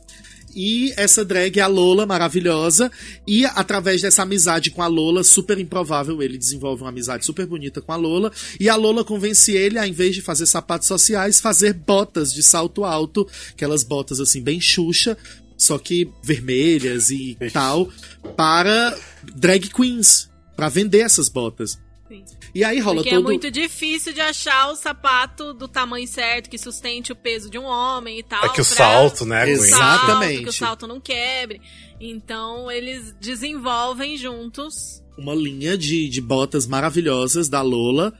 E essa drag é a Lola, maravilhosa. E através dessa amizade com a Lola, super improvável, ele desenvolve uma amizade super bonita com a Lola. E a Lola convence ele a, em vez de fazer sapatos sociais, fazer botas de salto alto. Aquelas botas assim, bem xuxa, só que vermelhas e tal, para drag queens. Pra vender essas botas. Sim. E aí rola Porque todo. é muito difícil de achar o sapato do tamanho certo, que sustente o peso de um homem e tal. É que o pra- salto, né, Gwen? salto, Exatamente. que o salto não quebre. Então eles desenvolvem juntos. uma linha de, de botas maravilhosas da Lola.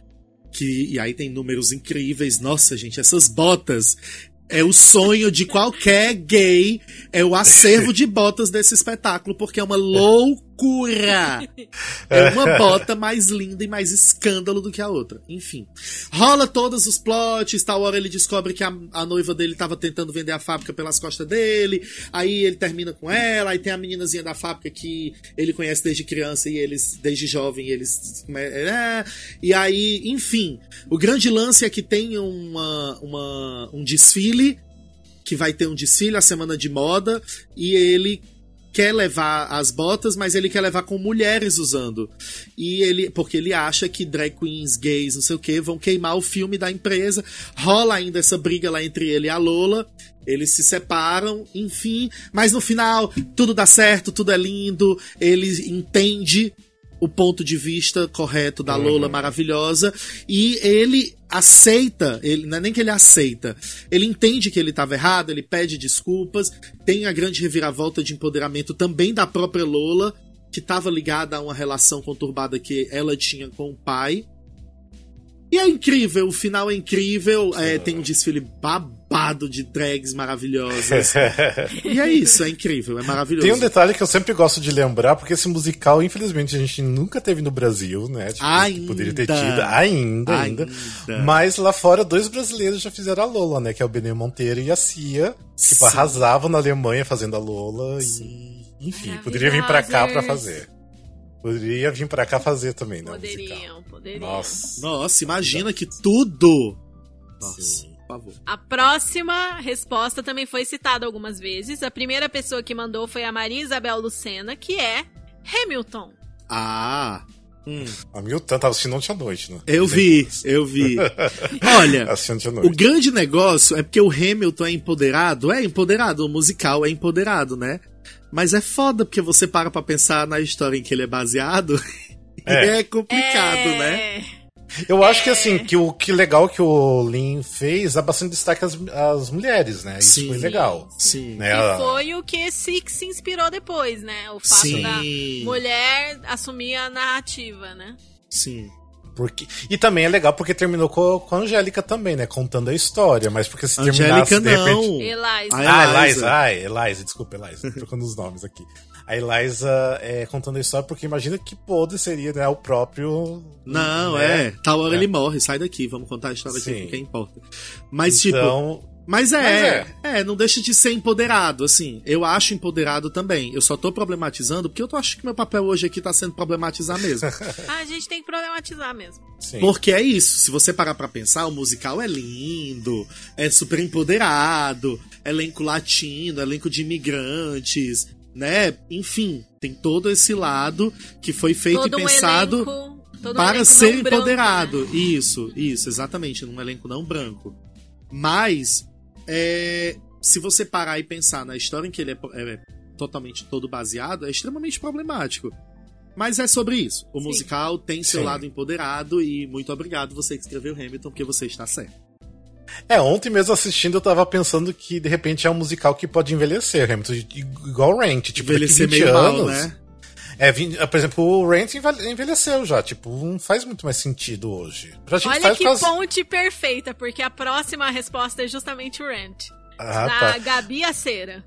Que, e aí tem números incríveis. Nossa, gente, essas botas. É o sonho de qualquer gay. É o acervo de botas desse espetáculo, porque é uma loucura. É uma bota mais linda e mais escândalo do que a outra. Enfim. Rola todos os plots. Tal hora ele descobre que a, a noiva dele tava tentando vender a fábrica pelas costas dele. Aí ele termina com ela. Aí tem a meninazinha da fábrica que ele conhece desde criança e eles, desde jovem, eles. É, e aí, enfim. O grande lance é que tem uma, uma, um desfile que vai ter um desfile, a semana de moda, e ele quer levar as botas, mas ele quer levar com mulheres usando. E ele, porque ele acha que drag queens, gays, não sei o que, vão queimar o filme da empresa. Rola ainda essa briga lá entre ele e a Lola. Eles se separam, enfim, mas no final tudo dá certo, tudo é lindo. Ele entende o ponto de vista correto da Lola uhum. maravilhosa e ele aceita, ele não é nem que ele aceita, ele entende que ele estava errado, ele pede desculpas, tem a grande reviravolta de empoderamento também da própria Lola, que estava ligada a uma relação conturbada que ela tinha com o pai. E é incrível, o final é incrível, é, tem um desfile babado de drags maravilhosas. e é isso, é incrível, é maravilhoso. Tem um detalhe que eu sempre gosto de lembrar, porque esse musical, infelizmente, a gente nunca teve no Brasil, né? Tipo, ainda. Poderia ter tido, ainda, ainda, ainda. Mas lá fora, dois brasileiros já fizeram a Lola, né? Que é o Benê Monteiro e a Cia. Tipo, Sim. arrasavam na Alemanha fazendo a Lola. Sim. E, enfim, poderia vir pra cá pra fazer. Poderia vir pra cá fazer também, né? Poderiam, poderiam. Nossa. Nossa, imagina que tudo. Nossa. Sim. Favor. A próxima resposta também foi citada algumas vezes. A primeira pessoa que mandou foi a Maria Isabel Lucena, que é Hamilton. Ah, Hum. A Milton tava assistindo ontem à noite, né? Eu vi, eu vi. Olha, o grande negócio é porque o Hamilton é empoderado, é empoderado, o musical é empoderado, né? Mas é foda porque você para pra pensar na história em que ele é baseado é, é complicado, é... né? Eu acho que assim, que o que legal que o Lin fez dá bastante destaque às, às mulheres, né? Isso sim, foi legal. Sim. Né? E foi o que Six se inspirou depois, né? O fato sim. da mulher assumir a narrativa, né? Sim. Porque, e também é legal porque terminou com, com a Angélica também, né? Contando a história. Mas porque se Angélica terminasse de repente. Não. Eliza. Ah, Eliza. Ah, Eliza, desculpa, Eliza. trocando os nomes aqui. A Eliza é, contando a história, porque imagina que podre seria, né? O próprio. Não, né? é. Tal hora é. ele morre, sai daqui, vamos contar a história Sim. aqui, que importa. Mas, então, tipo. Mas é, Mas é, é, não deixa de ser empoderado, assim. Eu acho empoderado também. Eu só tô problematizando porque eu tô achando que meu papel hoje aqui tá sendo problematizar mesmo. ah, a gente tem que problematizar mesmo. Sim. Porque é isso. Se você parar pra pensar, o musical é lindo, é super empoderado, elenco latino, elenco de imigrantes, né? Enfim, tem todo esse lado que foi feito todo e pensado. Um elenco, para um ser empoderado. Branco, né? Isso, isso, exatamente, num elenco não branco. Mas é, se você parar e pensar na história em que ele é, é totalmente todo baseado, é extremamente problemático. Mas é sobre isso. O Sim. musical tem seu Sim. lado empoderado e muito obrigado você que escreveu Hamilton, porque você está certo. É, ontem mesmo assistindo eu tava pensando que de repente é um musical que pode envelhecer, Hamilton, igual Rent, tipo, envelhecer 20 meio anos. Mal, né? É, por exemplo, o Rent envelheceu já, tipo, não faz muito mais sentido hoje. Olha que ponte perfeita, porque a próxima resposta é justamente o Rent. Ah, da tá. Gabi Aceira.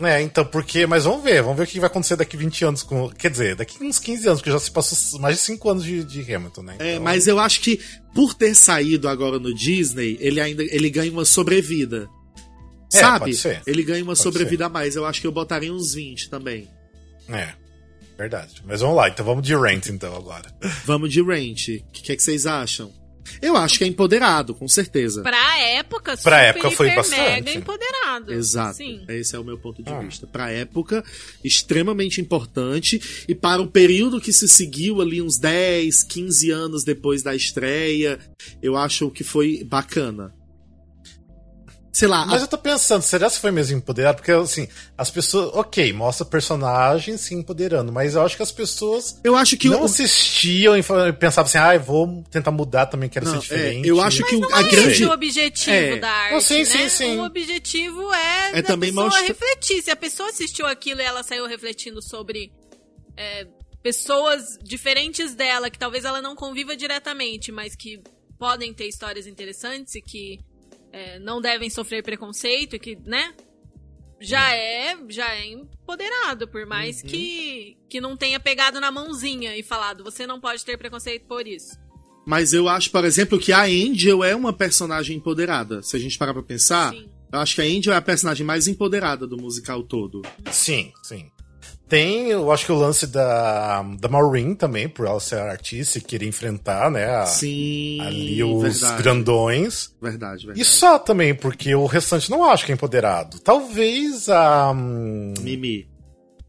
É, então, porque. Mas vamos ver, vamos ver o que vai acontecer daqui 20 anos. Com, quer dizer, daqui uns 15 anos, porque já se passou mais de 5 anos de, de Hamilton, né? É, então... É, mas eu acho que por ter saído agora no Disney, ele ainda ele ganha uma sobrevida. É, Sabe? Ele ganha uma pode sobrevida ser. a mais. Eu acho que eu botaria uns 20 também. É. Verdade. Mas vamos lá, então vamos de Rent então agora. Vamos de Rent. O que, que, é que vocês acham? Eu acho que é empoderado, com certeza. Pra época, super, pra época foi bastante. mega empoderado. Exato. Sim. Esse é o meu ponto de ah. vista. Pra época, extremamente importante. E para o período que se seguiu ali, uns 10, 15 anos depois da estreia, eu acho que foi bacana sei lá. Mas a... eu tô pensando, será que foi mesmo empoderado? Porque, assim, as pessoas. Ok, mostra personagens se empoderando, mas eu acho que as pessoas. Eu acho que não o... assistiam e pensavam assim, ah, vou tentar mudar também, quero não, ser diferente. É, eu acho mas que não a é grande. o objetivo é. da arte. Não, sim, né? sim, sim. O objetivo é, é também pessoa mostra... refletir. Se a pessoa assistiu aquilo e ela saiu refletindo sobre. É, pessoas diferentes dela, que talvez ela não conviva diretamente, mas que podem ter histórias interessantes e que é, não devem sofrer preconceito e que, né? Já é, já é empoderado, por mais uhum. que, que não tenha pegado na mãozinha e falado, você não pode ter preconceito por isso. Mas eu acho, por exemplo, que a Angel é uma personagem empoderada. Se a gente parar pra pensar, Sim. eu acho que a Angel é a personagem mais empoderada do musical todo. Sim, sim. Tem, eu acho que o lance da, da Maureen também, por ela ser artista e querer enfrentar, né? A, Sim. Ali os verdade. grandões. Verdade, verdade. E só também, porque o restante não acho que é empoderado. Talvez a. hum, Mimi.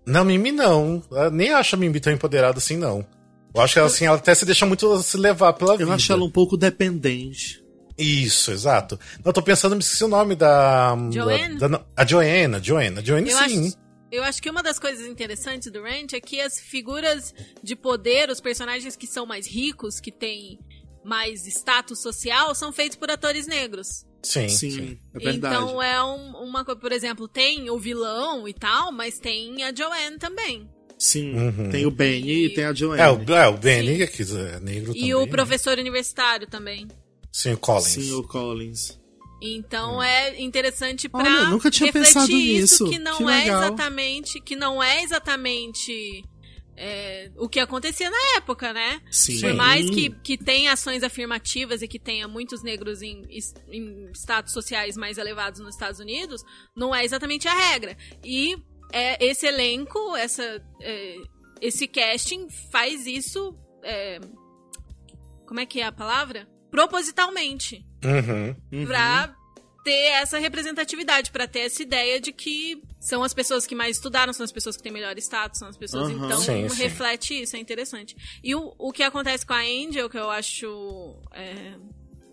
Não, Mimi não. Eu nem acho a Mimi tão empoderada assim, não. Eu acho que ela, assim, ela até se deixa muito se levar pela Eu vida. acho ela um pouco dependente. Isso, exato. Não, eu tô pensando, me esqueci o nome da. Joanne? da- da- a Joanna, Joanna. Joanne, Eu sim. acho, eu acho que uma das coisas interessantes do Ranch é que as figuras de poder, os personagens que são mais ricos, que têm mais status social, são feitos por atores negros. Sim, Sim, sim. é verdade. Então é um- uma coisa, por exemplo, tem o vilão e tal, mas tem a Joanne também. Sim. Uhum. Tem o Benny e tem a Joanne. É, o, é, o Benny, que é negro também. E o né? professor universitário também. Sim, o Collins. Sim, o Collins. Então é interessante pra Olha, nunca tinha refletir pensado isso, nisso. que não Que é exatamente, que não é exatamente é, o que acontecia na época, né? Sim. Por mais que, que tenha ações afirmativas e que tenha muitos negros em, em status sociais mais elevados nos Estados Unidos, não é exatamente a regra. E é, esse elenco, essa, é, esse casting faz isso. é, como é que é a palavra? Propositalmente Uhum. Uhum. pra ter essa representatividade, pra ter essa ideia de que são as pessoas que mais estudaram, são as pessoas que têm melhor status, são as pessoas. Aham. Então, Sim, sim. reflete isso, é interessante. E o, o que acontece com a Angel, que eu acho é,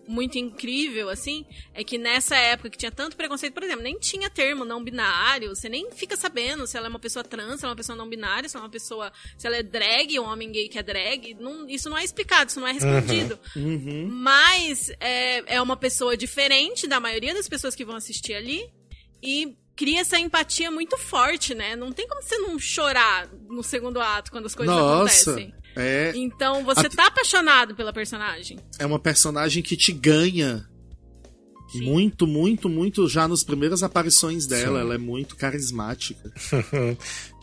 muito incrível, assim, é que nessa época que tinha tanto preconceito, por exemplo, nem tinha termo não binário, você nem fica sabendo se ela é uma pessoa trans, se ela é uma pessoa não binária, se ela é uma pessoa. se ela é drag, um homem gay que é drag. Não- isso não é explicado, isso não é respondido. Uhum. Mas é, é uma pessoa diferente da maioria das pessoas que vão assistir ali. E cria essa empatia muito forte, né? Não tem como você não chorar no segundo ato quando as coisas Nossa. acontecem. É, Então você Até- tá apaixonado pela personagem. é uma personagem que te ganha. Sim. Muito, muito, muito já nas primeiras aparições dela. Sim. Ela é muito carismática.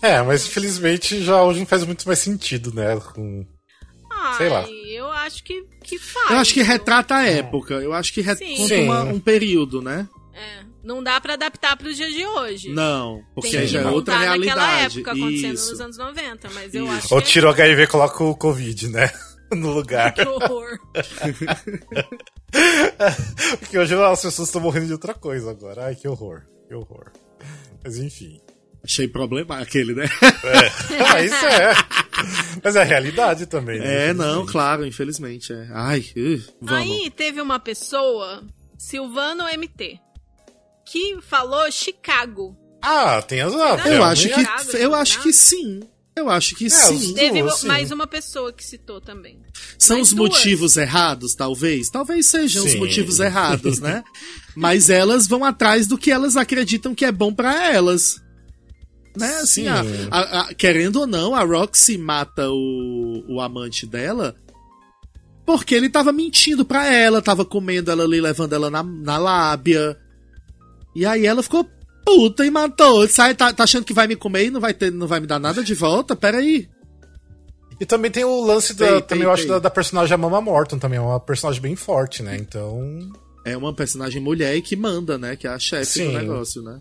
É, mas infelizmente já hoje não faz muito mais sentido, né? Com... Ai, Sei lá. eu acho que, que faz. Eu acho que retrata a época. Eu acho que re- Sim. conta Sim. uma- um período, né? É, não dá pra adaptar pros dias de hoje. Não, porque Tem que já é outra naquela realidade. época acontecendo Isso. nos anos 90, mas eu Isso. acho Ou que tira o HIV e coloca o Covid, né? No lugar. que horror. Porque hoje as pessoas estão morrendo de outra coisa agora. Ai, que horror. Que horror. Mas enfim. Achei problema aquele, né? É. Ah, isso é. Mas é a realidade também. né? É, não, claro, infelizmente. É. Ai, uh, vamos. Aí teve uma pessoa, Silvano MT, que falou Chicago. Ah, tem as. Ah, eu é, acho que, Chicago, eu né? acho que sim. Eu acho que os- sim. Teve Duas, sim. mais uma pessoa que citou também. São mais os duas. motivos errados, talvez? Talvez sejam os Sim. motivos errados, né? Mas elas vão atrás do que elas acreditam que é bom pra elas. Né? Assim, Sim. a- a- a- querendo ou não, a Roxy mata o, o amante dela porque ele tava mentindo pra ela, tava comendo ela ali, levando ela na, na lábia. E aí ela ficou puta e matou. Sai, tá, tá achando que vai me comer e não vai, ter, não vai me dar nada de volta? Peraí. E também tem o lance da. Tem, também tem, eu acho da, da personagem a Mama Morton também. É uma personagem bem forte, né? Então. É uma personagem mulher e que manda, né? Que é a chefe do Sim. negócio, né?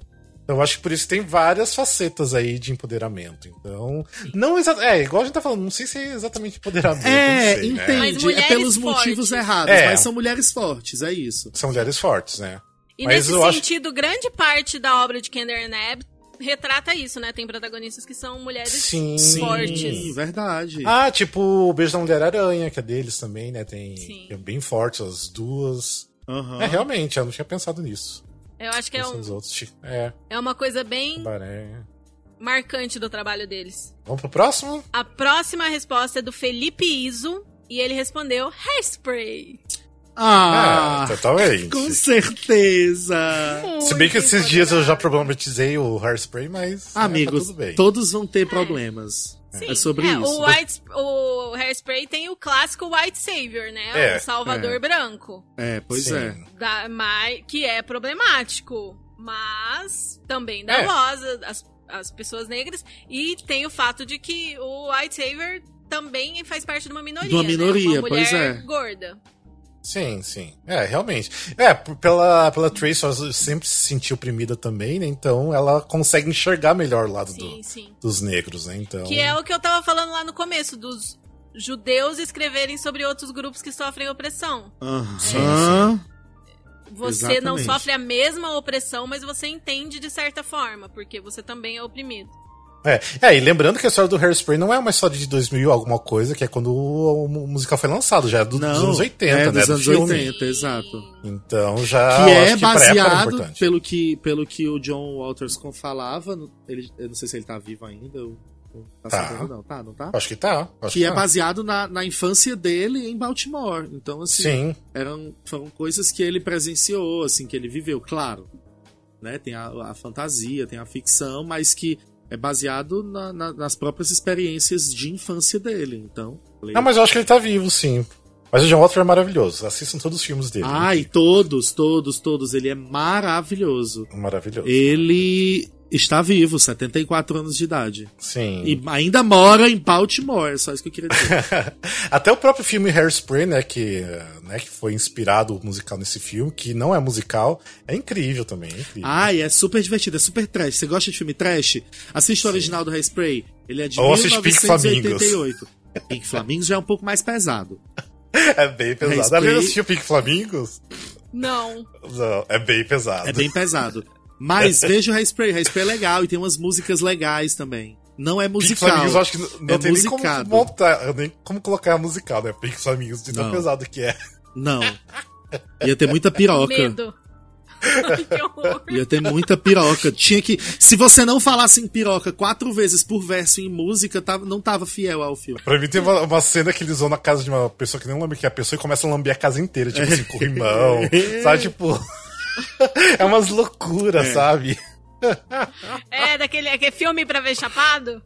Eu acho que por isso tem várias facetas aí de empoderamento. Então. Não exa- É, igual a gente tá falando, não sei se é exatamente empoderamento. É, sei, né? entende. É pelos fortes. motivos errados, É. mas são mulheres fortes, é isso. São mulheres fortes, né? E Mas nesse eu acho- sentido, grande parte da obra de Kendra Nab retrata isso, né? Tem protagonistas que são mulheres Sim. fortes. Sim, verdade. Ah, tipo o Beijo da Mulher-Aranha, que é deles também, né? Tem. Sim. É bem forte as duas. Aham. É, realmente, eu não tinha pensado nisso. Eu acho que é, um- nos outros. É, é uma coisa bem Baré. marcante do trabalho deles. Vamos pro próximo? A próxima resposta é do Felipe Iso e ele respondeu Hairspray. Ah, é, totalmente. com certeza. Se bem que Muito esses dias eu já problematizei o hairspray, mas. é, Amigos, tá tudo bem. todos vão ter problemas. Sim, é sobre é, isso. O, White, o Hairspray tem o clássico White Savior, né? É, o Salvador é. Branco. É, pois Sim. é. Da, mas, que é problemático, mas também dá É. voz às, às pessoas negras. E tem o fato de que o White Savior também faz parte de uma minoria. De uma né? minoria, uma pois é. gorda. Sim, sim. É, realmente. É, pela, pela Trace, ela sempre se sentiu oprimida também, né? Então ela consegue enxergar melhor o lado sim, do, sim. dos negros, né? Então... Que é o que eu tava falando lá no começo, dos judeus escreverem sobre outros grupos que sofrem opressão. Uhum. É, você Exatamente. não sofre a mesma opressão, mas você entende de certa forma, porque você também é oprimido. É, é, e lembrando que a história do Hairspray não é uma história de 2000 alguma coisa, que é quando o, musical foi lançado, já é do, não, dos anos 80, é, né? Dos anos do 80, exato. Então já. Que é baseado, pelo, que, pelo que o John Walters falava, ele, eu não sei se ele tá vivo ainda, Tá, tá. Sabendo, não, tá, não tá? Acho que tá. Acho que, que é tá. baseado na, na infância dele em Baltimore. Então, assim, Sim. Eram, foram coisas que ele presenciou, assim, que ele viveu, claro. Né? Tem a, a fantasia, tem a ficção, mas que é baseado na, na, nas próprias experiências de infância dele. Então. Não, mas eu acho que ele tá vivo, sim. Mas o John Walter é maravilhoso. Assistam todos os filmes dele. Ai, todos, todos, todos. Ele é maravilhoso. Maravilhoso. Ele está vivo, 74 anos de idade. Sim. E ainda mora em Baltimore, é só isso que eu queria dizer. Até o próprio filme Hairspray, né, que, né, que foi inspirado o musical nesse filme, que não é musical, é incrível também. É incrível. Ah, e é super divertido, é super trash. Você gosta de filme trash? Assiste o original do Hairspray. Ele é de Ou 1988. Pink, Flamingos já é um pouco mais pesado. É bem pesado. Hairspray... Além assistiu Pink Flamingos? Não. Não, é bem pesado. É bem pesado. Mas veja o Hairspray. Hairspray é legal e tem umas músicas legais também. Não é musical. Pink Flamingos, eu acho que não é tem musicado. nem como montar, nem como colocar musical, né? Pink Flamingos, de tão não. pesado que é. Não. Ia ter muita piroca. Medo. Ai. Ia ter muita piroca. Tinha que. Se você não falasse em piroca quatro vezes por verso em música, tava, não tava fiel ao filme. Pra mim tem uma, uma cena que eles vão na casa de uma pessoa que nem lembra que é a pessoa e começa a lamber a casa inteira, tipo assim, com o rimão. sabe, tipo. É umas loucuras, é. sabe? É, daquele aquele filme pra ver chapado?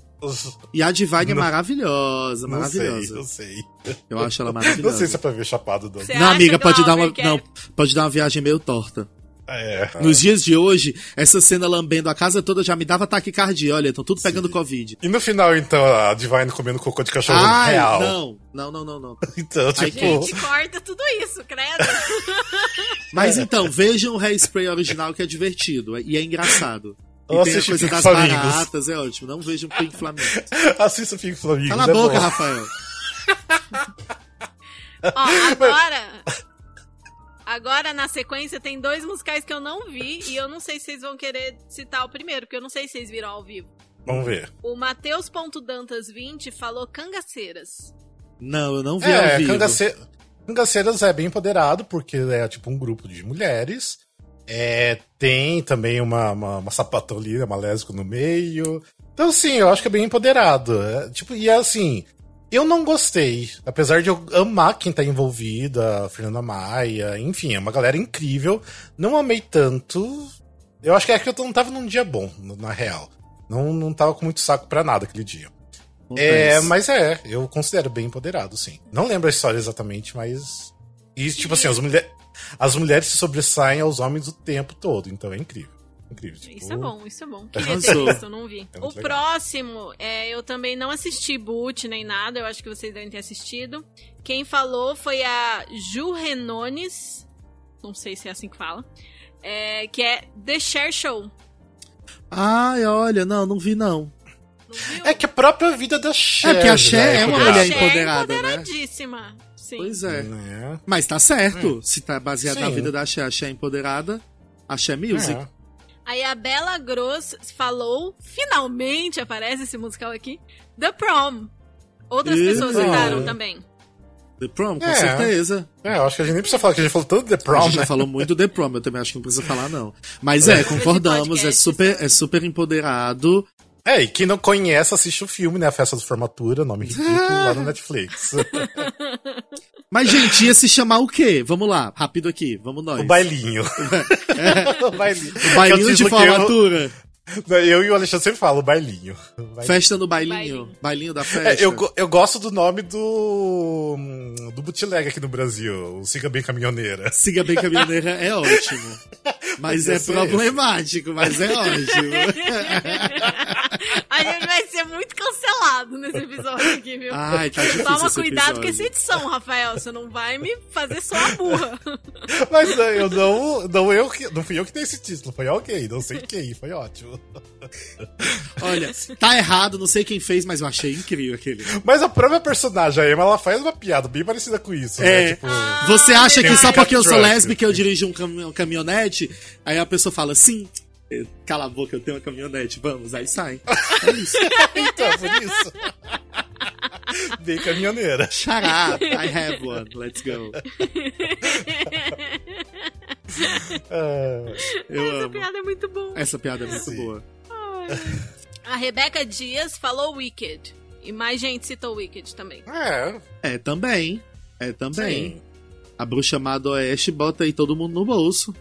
E a Divine é maravilhosa, maravilhosa. Não sei, sei. Eu acho ela maravilhosa. Não sei se é pra ver chapado, não. não, amiga, pode dar uma, não, pode dar uma viagem meio torta. É. Nos dias de hoje, essa cena lambendo a casa toda já me dava taquicardia. Olha, estão tudo pegando Sim. Covid. E no final, então, a Divine comendo cocô de cachorro Ai, real? Não, não, não, não, não. então, tipo. A gente corta tudo isso, credo. Mas então, vejam o Hairspray original que é divertido e é engraçado. E tem a coisa das Flamingos. baratas, é ótimo. Não vejam Pink Flamingos. Assista Pink Flamingos. Cala a é boca, bom. Rafael. Ó, agora. Agora, na sequência, tem dois musicais que eu não vi e eu não sei se vocês vão querer citar o primeiro, porque eu não sei se vocês viram ao vivo. Vamos ver. O Mateus.dantas20 falou Cangaceiras. Não, eu não vi é, ao vivo. Cangace... Cangaceiras é bem empoderado, porque é tipo um grupo de mulheres. É, tem também uma, uma, uma sapatolina, uma lésbica no meio. Então, sim, eu acho que é bem empoderado. É, tipo, e é assim, eu não gostei, apesar de eu amar quem tá envolvido, a Fernanda Maia, enfim, é uma galera incrível. Não amei tanto. Eu acho que é que eu não tava num dia bom, na real. Não, não tava com muito saco para nada aquele dia. É, mas é, eu considero bem empoderado, sim. Não lembro a história exatamente, mas. E, tipo assim, as, mulher... as mulheres se sobressaem aos homens o tempo todo, então é incrível. Incrível. Tipo... Isso é bom, isso é bom. Queria ter visto, não vi. É o legal. próximo, é, eu também não assisti Boot nem nada, eu acho que vocês devem ter assistido. Quem falou foi a Ju Renones, não sei se é assim que fala, é, que é The Share Show. Ai, olha, não, não vi não. É que a própria vida da Cher. É que a Cher né, é uma mulher empoderada, é empoderadíssima, né? Sim. Pois é. é. Mas tá certo. Se tá baseado Sim. na vida da Cher, a Cher é empoderada, a Cher Music. É. Aí a Bela Gross falou, finalmente aparece esse musical aqui, The Prom. Outras pessoas citaram também. The Prom, com é. certeza. É, eu acho que a gente nem precisa falar, que a gente falou tanto The Prom. A gente né? já falou muito The Prom, eu também acho que não precisa falar, não. Mas é, concordamos, é super, é super empoderado. É, e quem não conhece, assiste o filme, né? A Festa de Formatura, nome ridículo, lá no Netflix. Mas, gente, ia se chamar o quê? Vamos lá, rápido aqui, vamos nós. O bailinho. É. o bailinho. O bailinho de formatura. Eu e o Alexandre sempre falam, bailinho. bailinho. Festa no bailinho. bailinho. Bailinho da festa. É, eu, eu gosto do nome do. do bootleg aqui no Brasil. O Siga Bem Caminhoneira. Siga Bem Caminhoneira é ótimo. Mas é problemático, mas é ótimo. A gente vai ser muito cancelado nesse esse episódio aqui, viu? Ai, tá difícil Toma esse cuidado episódio. com essa edição, Rafael. Você não vai me fazer só a burra. Mas é, eu não, não, eu, que- não fui eu que dei esse título, foi alguém, não sei quem, foi ótimo. Olha, tá errado, não sei quem fez, mas eu achei incrível aquele. Mas a própria personagem, a Emma, ela faz uma piada bem parecida com isso, É. né? Tipo, Você acha que só um porque eu sou lésbica eu dirijo um cam- caminhonete? Aí a pessoa fala, sim, eh, cala a boca, eu tenho uma caminhonete, vamos, aí sai. É isso. então, por isso. Bem caminhoneira. Shut up, I have one, let's go. Ah, Eu Essa amo. piada é muito boa. Essa piada é muito Sim. boa. A Rebeca Dias falou Wicked. E mais gente citou Wicked também. é, É também, é também. sim. A bruxa do oeste bota aí todo mundo no bolso.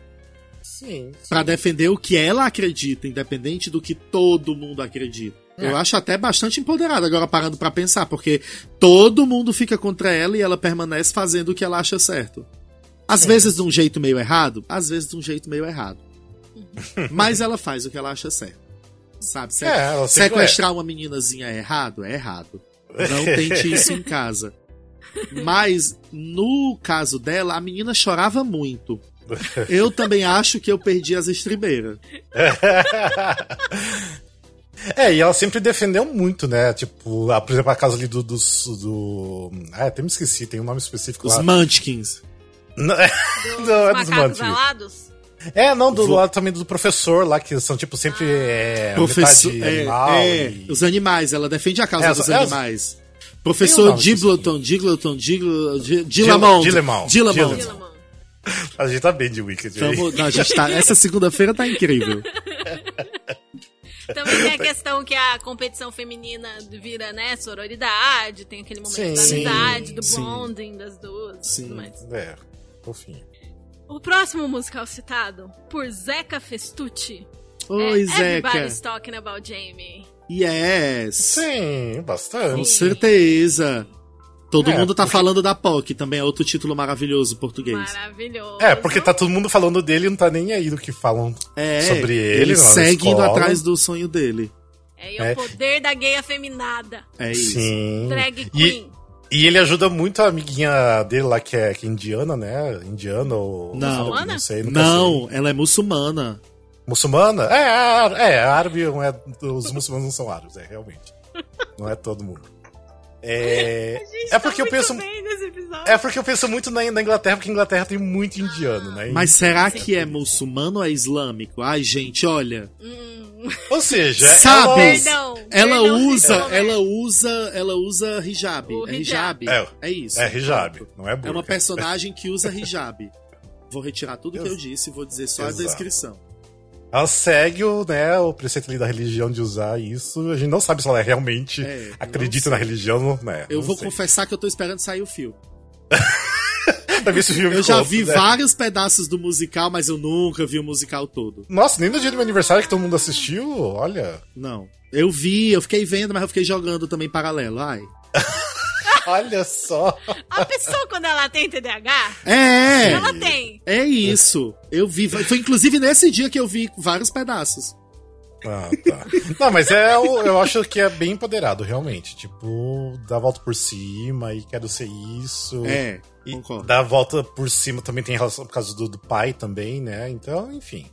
Sim. Pra defender o que ela acredita, independente do que todo mundo acredita. É. Eu acho até bastante empoderada agora parando pra pensar, porque todo mundo fica contra ela e ela permanece fazendo o que ela acha certo. Às Sim. vezes de um jeito meio errado, às vezes de um jeito meio errado. Mas ela faz o que ela acha certo. Sabe? Se- É, sequestrar uma meninazinha é errado? É errado. Não tente isso em casa. Mas no caso dela, a menina chorava muito. Eu também acho que eu perdi as estribeiras. É, e ela sempre defendeu muito, né? Tipo, a, por exemplo, a casa ali do. do, do... Ah, até me esqueci, tem um nome específico Os lá. Munchkins. Não, é, Dos não, é dos macacos Munchkins. alados? É, não, do Vou- lado também do professor lá, que são, tipo, sempre é, Professor, é, animal. é, e- os animais, ela defende a causa É, dos é, animais. Professor nome Dibbleton, Diggleton, Diggleton, Di- A gente tá bem de Wicked. Tamo- não, a gente tá- essa segunda-feira tá incrível. Também tem a questão que a competição feminina vira, né, sororidade, tem aquele momento Sim, da amizade, do sim. bonding das duas Sim. tudo mais. É, fofinho. O próximo musical citado, por Zeca Festucci, Oi, é Zeca. Everybody's Talking About Jamie. Yes. Sim, bastante. Com certeza. Todo É, mundo tá porque- falando da POC, também é outro título maravilhoso português. Maravilhoso. É, porque tá todo mundo falando dele e não tá nem aí do que falam É, sobre ele. ele segue indo atrás do sonho dele. É, e o É. poder da gay afeminada. É isso. Sim. Drag E, queen. e ele ajuda muito a amiguinha dele lá, que é, que é indiana, né? Indiana ou. Não. árabe, Não sei. Não, sei. ela é muçulmana. Muçulmana? É, é, é, árabe não é. Os muçulmanos não são árabes, é, realmente. Não é todo mundo. É, é porque tá eu penso. É porque eu penso muito na, na Inglaterra, porque a Inglaterra tem muito indiano, né? Mas será que é muçulmano ou é islâmico? Ai, gente, olha. Hum, Ou seja, Sabe? ela-. Ela usa, ela usa, ela usa hijab. O É hijab. É. É isso. É hijab, Pronto. não é burca. É uma personagem que usa hijab. Vou retirar tudo que eu disse e vou dizer só a Exato. descrição. Ela segue o, né, o preceito ali da religião de usar isso. A gente não sabe se ela realmente É, acredita na religião, né? Eu não vou sei. confessar que eu tô esperando sair o filme. Eu já vi né? vários pedaços do musical, mas eu nunca vi o musical todo. Nossa, nem no dia do meu aniversário que todo mundo assistiu, olha. Não. Eu vi, eu fiquei vendo, mas eu fiquei jogando também paralelo. Ai. Olha só. A pessoa, quando ela tem TDAH, É! ela tem. É isso. Eu vi. Foi inclusive nesse dia que eu vi vários pedaços. Ah, tá. Não, mas é, eu acho que é bem empoderado, realmente. Tipo, dá a volta por cima e quero ser isso. É, E concordo. dar a volta por cima também tem relação por causa do, do pai também, né? Então, enfim.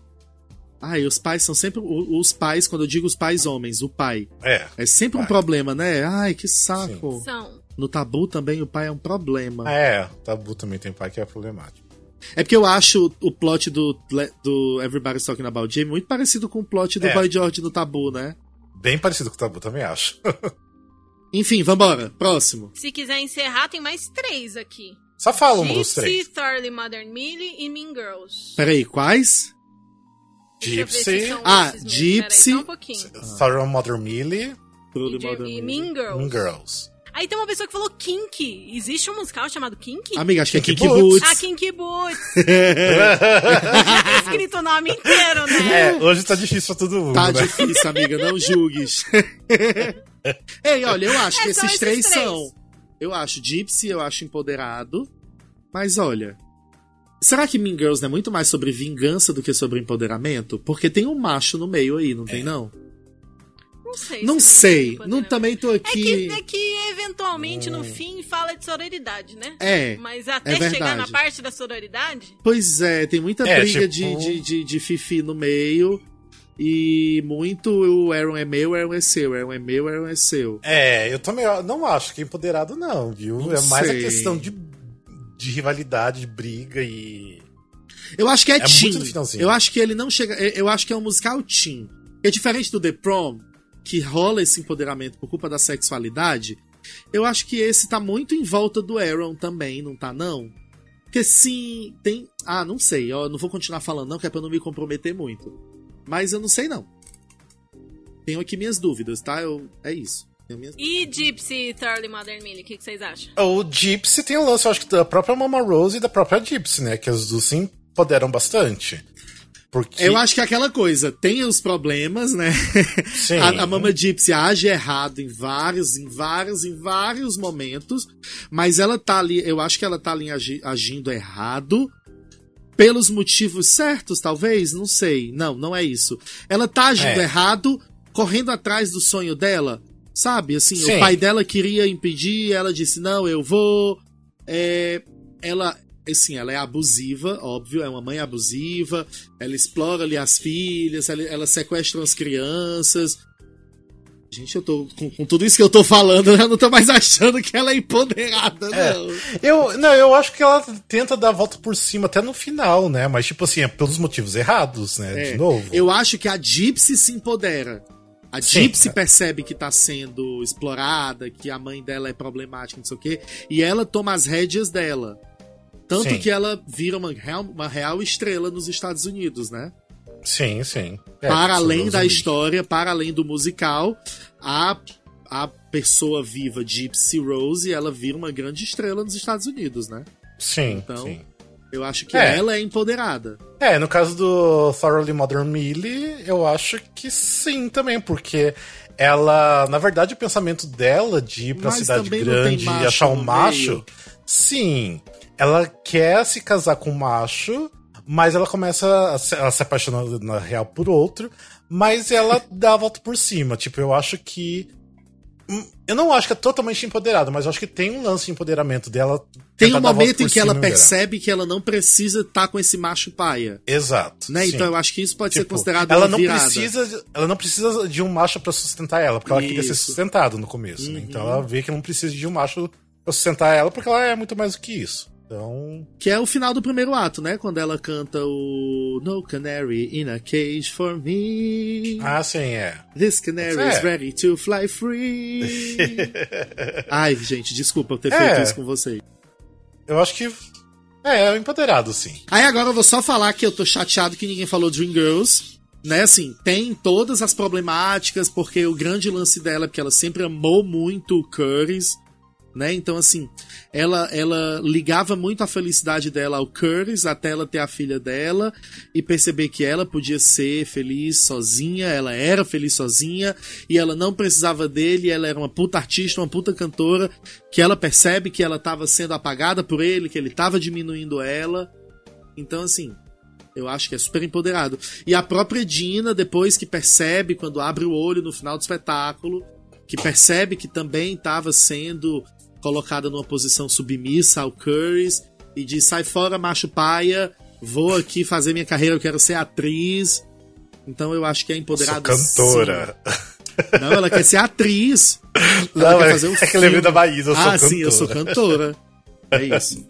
Ah, e os pais são sempre. Os pais, quando eu digo os pais homens, o pai. É. É sempre um Pai. problema, né? Ai, que saco. São. No tabu também o pai é um problema. É, tabu também tem pai que é problemático. É porque eu acho o plot do, do Everybody's Talking About Jamie muito parecido com o plot do É. Boy George no tabu, né? Bem parecido com o tabu, também acho. Enfim, vambora. Próximo. Se quiser encerrar, tem mais três aqui. Só fala um dos Gypsy, três. Thoroughly Modern Millie e Mean Girls. Peraí, quais? Gypsy. Ah. Gypsy. Peraí, só um pouquinho. Sarah Mother Millie E, Modern e Millie. Mean Girls. Mean Girls. Aí tem uma pessoa que falou Kinky. Existe um musical chamado Kinky? Amiga, acho que é Kinky Kinky Boots. Boots. Ah, Kinky Boots. Já tá escrito o nome inteiro, né? É, hoje tá difícil pra todo mundo, Tá né? difícil, amiga, não julgues. Ei, olha, eu acho É, que esses esses três, três. são. Eu acho Gypsy, eu acho empoderado. Mas olha. Será que Mean Girls não é muito mais sobre vingança do que sobre empoderamento? Porque tem um macho no meio aí, não tem não? Não sei. Não se sei. Não, também tô É aqui. que, é que eventualmente no fim fala de sororidade, né? É, Mas é até chegar na parte da sororidade, Pois é, tem muita É, briga tipo- de, de, de, de Fifi no meio. E muito o Aaron é meu, Aaron é seu, Aaron é meu, Aaron é seu. É, eu também não acho que é empoderado, não, viu? Não é mais sei. a questão de, de rivalidade, de briga e. Eu acho que é, É finalzinho. Eu acho que ele não chega. Eu acho que é um musical teen. É diferente do The Prom, que rola esse empoderamento por culpa da sexualidade. Eu acho que esse tá muito em volta do Aaron também, não tá, não? Porque sim, tem. Ah, não sei, ó, não vou continuar falando, não, que é pra eu não me comprometer muito. Mas eu não sei, não. Tenho aqui minhas dúvidas, tá? Eu... É isso. Minhas... E Gypsy, Thoroughly Modern Millie, o que, que vocês acham? O Gypsy tem o lance, eu acho que da própria Mama Rose e da própria Gypsy, né? Que as duas se empoderam bastante. Porque. Eu acho que é aquela coisa, tem os problemas, né? Sim. A, a Mama Gypsy age errado em vários, em vários, em vários momentos, mas ela tá ali, eu acho que ela tá ali agi- agindo errado pelos motivos certos, talvez, não sei. Não, não é isso. Ela tá agindo É. errado, correndo atrás do sonho dela, sabe? Assim, Sim. o pai dela queria impedir, ela disse, não, eu vou. É, ela, assim, ela é abusiva, óbvio, é uma mãe abusiva, ela explora ali as filhas, ela, ela sequestra as crianças. Gente, eu tô. Com, com tudo isso que eu tô falando, eu não tô mais achando que ela é empoderada, É. não. Eu, não, eu acho que ela tenta dar a volta por cima até no final, né? Mas, tipo assim, é pelos motivos errados, né? É, De novo. Eu acho que a Gypsy se empodera. A. Gypsy percebe que tá sendo explorada, que a mãe dela é problemática, não sei o quê, e ela toma as rédeas dela. Tanto Sim. que ela vira uma real, uma real estrela nos Estados Unidos, né? Sim, sim. É, para além da história, para além do musical, a, a pessoa viva Gypsy Rose, ela vira uma grande estrela nos Estados Unidos, né? Sim, Então- sim. Eu acho que É. ela é empoderada. É, no caso do Thoroughly Modern Millie, eu acho que sim também, porque ela, na verdade, o pensamento dela de ir pra Mas cidade grande e achar um no macho, meio. sim, ela quer se casar com um macho, mas ela começa a se, ela se apaixonar na real por outro, mas ela dá a volta por cima. Tipo, eu acho que. hum, Eu não acho que é totalmente empoderada, mas eu acho que tem um lance de empoderamento dela. Tem um momento em que ela percebe que ela não precisa estar com esse macho paia. Exato. Né? sim. Então eu acho que isso pode ser Tipo, considerado ela uma não virada. precisa de- ela não precisa de um macho pra sustentar ela porque ela queria ser Isso. sustentado no começo né? Uhum. então ela vê que não precisa de um macho pra sustentar ela porque ela é muito mais do que isso então Que é o final do primeiro ato, né? Quando ela canta o No Canary in a Cage for Me. ah sim é This canary É. is ready to fly free. Ai, gente, desculpa eu ter É. feito isso com vocês. eu acho que é, é empoderado sim Aí agora eu vou só falar que eu tô chateado que ninguém falou Dreamgirls. Né, assim, tem todas as problemáticas, porque o grande lance dela é que ela sempre amou muito o Curtis, né? Então, assim, ela, ela ligava muito a felicidade dela ao Curtis até ela ter a filha dela e perceber que ela podia ser feliz sozinha, ela era feliz sozinha e ela não precisava dele, ela era uma puta artista, uma puta cantora, que ela percebe que ela estava sendo apagada por ele, que ele estava diminuindo ela. Então, assim, eu acho que é super empoderado. E a própria Dina, depois que percebe, quando abre o olho no final do espetáculo, que percebe que também estava sendo colocada numa posição submissa ao Curtis, e diz: sai fora, macho paia, vou aqui fazer minha carreira, eu quero ser atriz. Então eu acho que é sou empoderada. cantora sim. Não, ela quer ser atriz. Ela não quer é, fazer um é que filme. lembrei da Bahia eu sou ah, cantora sim, eu sou cantora. É isso.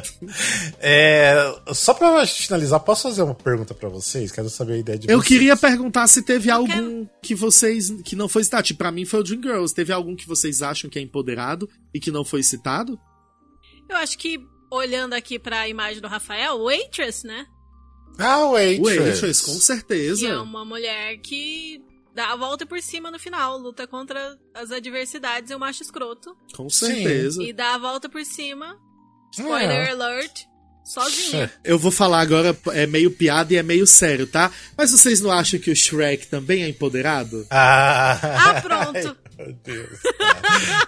é, só pra gente finalizar posso fazer uma pergunta pra vocês quero saber a ideia de Eu vocês. queria perguntar se teve algum quero- que vocês. que não foi citado. Tipo, pra mim foi o Dreamgirls. Teve algum que vocês acham que é empoderado e que não foi citado? Eu acho que, olhando aqui pra imagem do Rafael, Waitress, né? ah wait O Waitress, com certeza. Que é uma mulher que dá a volta por cima no final, luta contra as adversidades e o macho escroto. Com certeza. E dá a volta por cima, spoiler É. alert, sozinha. Eu vou falar agora, é meio piada e é meio sério, tá? Mas vocês não acham que o Shrek também é empoderado? ah, Ah, pronto. Meu Deus.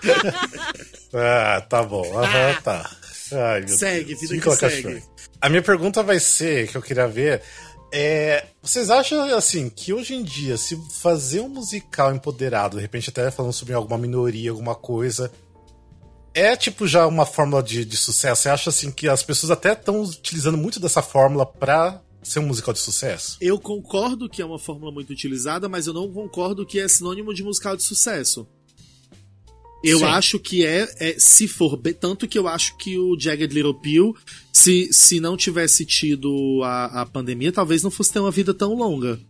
ah, tá bom. Aham, tá. Ai, meu Segue, Deus. vida que segue. Shrek. A minha pergunta vai ser, que eu queria ver, É, vocês acham, assim, que hoje em dia, se fazer um musical empoderado, de repente até falando sobre alguma minoria, alguma coisa, é tipo já uma fórmula de, de sucesso? Você acha, assim, que as pessoas até estão utilizando muito dessa fórmula pra ser um musical de sucesso? Eu concordo que é uma fórmula muito utilizada, mas eu não concordo que é sinônimo de musical de sucesso. Eu Sim. acho que é, é, se for tanto que eu acho que o Jagged Little Pill, se, se não tivesse tido a, a pandemia, talvez não fosse ter uma vida tão longa.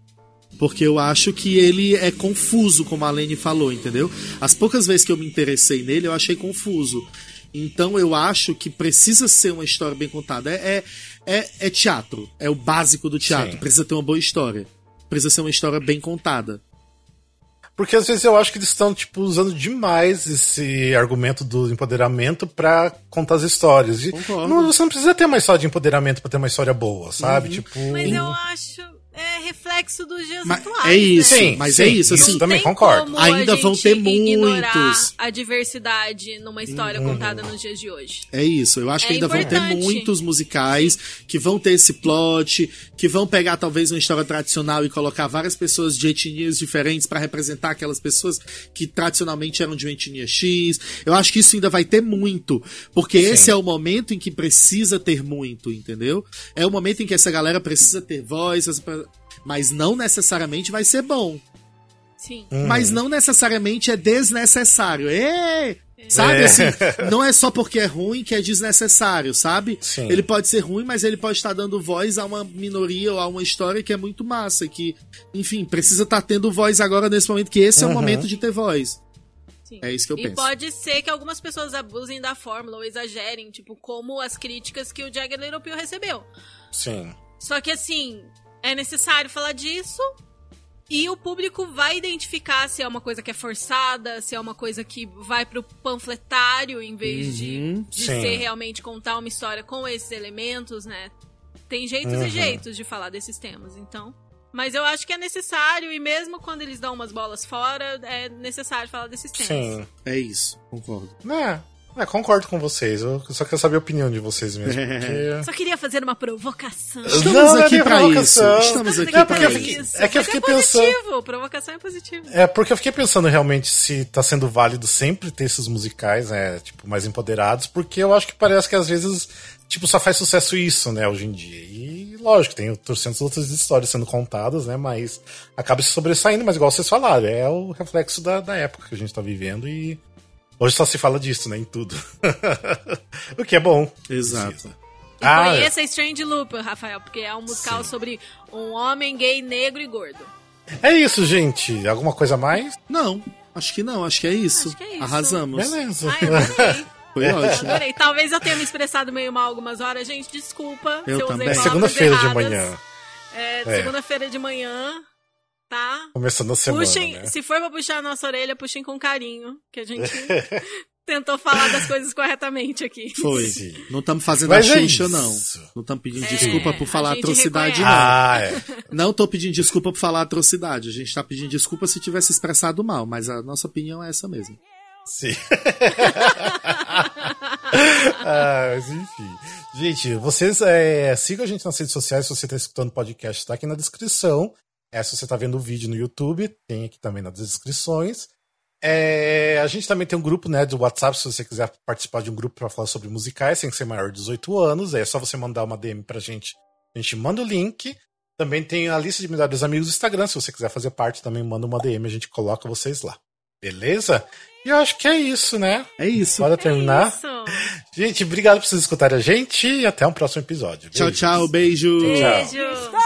Porque eu acho que ele é confuso, como a Lene falou, entendeu? As poucas vezes que eu me interessei nele, eu achei confuso. Então eu acho que precisa ser uma história bem contada. É, é, é, é teatro. É o básico do teatro. Sim. Precisa ter uma boa história. Precisa ser uma história bem contada. Porque às vezes eu acho que eles estão, tipo, usando demais esse argumento do empoderamento para contar as histórias. E não, você não precisa ter uma história de empoderamento para ter uma história boa, sabe? Uhum. Tipo. Mas eu acho é reflexo dos dias mas atuais. É isso, né? sim, mas é sim, é isso, assim. Isso também concordo. Ainda vão ter muitos. a diversidade numa história uhum. contada nos dias de hoje. É isso, eu acho é que ainda importante. vão ter muitos musicais que vão ter esse plot, que vão pegar talvez uma história tradicional e colocar várias pessoas de etnias diferentes para representar aquelas pessoas que tradicionalmente eram de uma etnia X. Eu acho que isso ainda vai ter muito, porque sim. esse é o momento em que precisa ter muito, entendeu? É o momento em que essa galera precisa ter voz, mas não necessariamente vai ser bom. Sim. Uhum. Mas não necessariamente é desnecessário. Ê! Sabe é. assim, não é só porque é ruim que é desnecessário, sabe? Sim. Ele pode ser ruim, mas ele pode estar dando voz a uma minoria ou a uma história que é muito massa, que, enfim, precisa estar tendo voz agora nesse momento, que esse uhum. é o uhum. momento de ter voz. Sim. É isso que eu e penso. E pode ser que algumas pessoas abusem da fórmula ou exagerem, tipo, como as críticas que o Jagger Little Pill recebeu. Sim. Só que assim, é necessário falar disso. E o público vai identificar se é uma coisa que é forçada, se é uma coisa que vai pro panfletário em vez uhum, de, de ser realmente contar uma história com esses elementos, né? Tem jeitos uhum. e jeitos de falar desses temas, então. Mas eu acho que é necessário, e mesmo quando eles dão umas bolas fora, é necessário falar desses temas. Sim. É isso, concordo. É, é, concordo com vocês. Eu só quero saber a opinião de vocês mesmo. Porque... Só queria fazer uma provocação. Estamos não, aqui é pra isso. Estamos aqui não, pra isso. É que eu fiquei é pensando. Positivo. Provocação é positivo. É, porque eu fiquei pensando realmente se tá sendo válido sempre ter esses musicais, né? Tipo, mais empoderados, porque eu acho que parece que às vezes, tipo, só faz sucesso isso, né, hoje em dia. E lógico, tem trocentas outras histórias sendo contadas, né? Mas acaba se sobressaindo, mas igual vocês falaram, é o reflexo da, da época que a gente tá vivendo e Hoje só se fala disso, né? Em tudo. o que é bom. Exato. E ah, conheça é. Strange Loop, Rafael, porque é um musical sim. sobre um homem gay, negro e gordo. É isso, gente. Alguma coisa a mais? Não, acho que não, acho que é isso. Acho que é isso. Arrasamos. Beleza. Ai, eu Foi ótimo. Adorei. Talvez eu tenha me expressado meio mal algumas horas. Gente, desculpa eu se eu também. usei Segunda-feira de manhã. É, é. segunda-feira de manhã tá? Começando a semana, puxem, né? Se for pra puxar a nossa orelha, puxem com carinho, que a gente tentou falar das coisas corretamente aqui. Foi. Sim. Não estamos fazendo Mas a Xuxa, é não. Não estamos pedindo é, desculpa por falar atrocidade, reconhece. não. Ah, é. Não tô pedindo desculpa por falar atrocidade. A gente tá pedindo desculpa se tivesse expressado mal, mas a nossa opinião é essa mesmo. Sim. ah, mas enfim. Gente, vocês é, sigam a gente nas redes sociais se você está escutando o podcast, tá aqui na descrição. É, se você está vendo o vídeo no YouTube, tem aqui também nas descrições. É, a gente também tem um grupo né, do WhatsApp, se você quiser participar de um grupo para falar sobre musicais, tem que ser maior de 18 anos. É só você mandar uma DM pra gente. A gente manda o link. Também tem a lista de melhores amigos do Instagram. Se você quiser fazer parte, também manda uma DM, a gente coloca vocês lá. Beleza? E eu acho que é isso, né? É isso. Bora terminar. É isso. Gente, obrigado por vocês escutarem a gente e até um próximo episódio. Tchau, tchau. Beijo. Beijo. Tchau.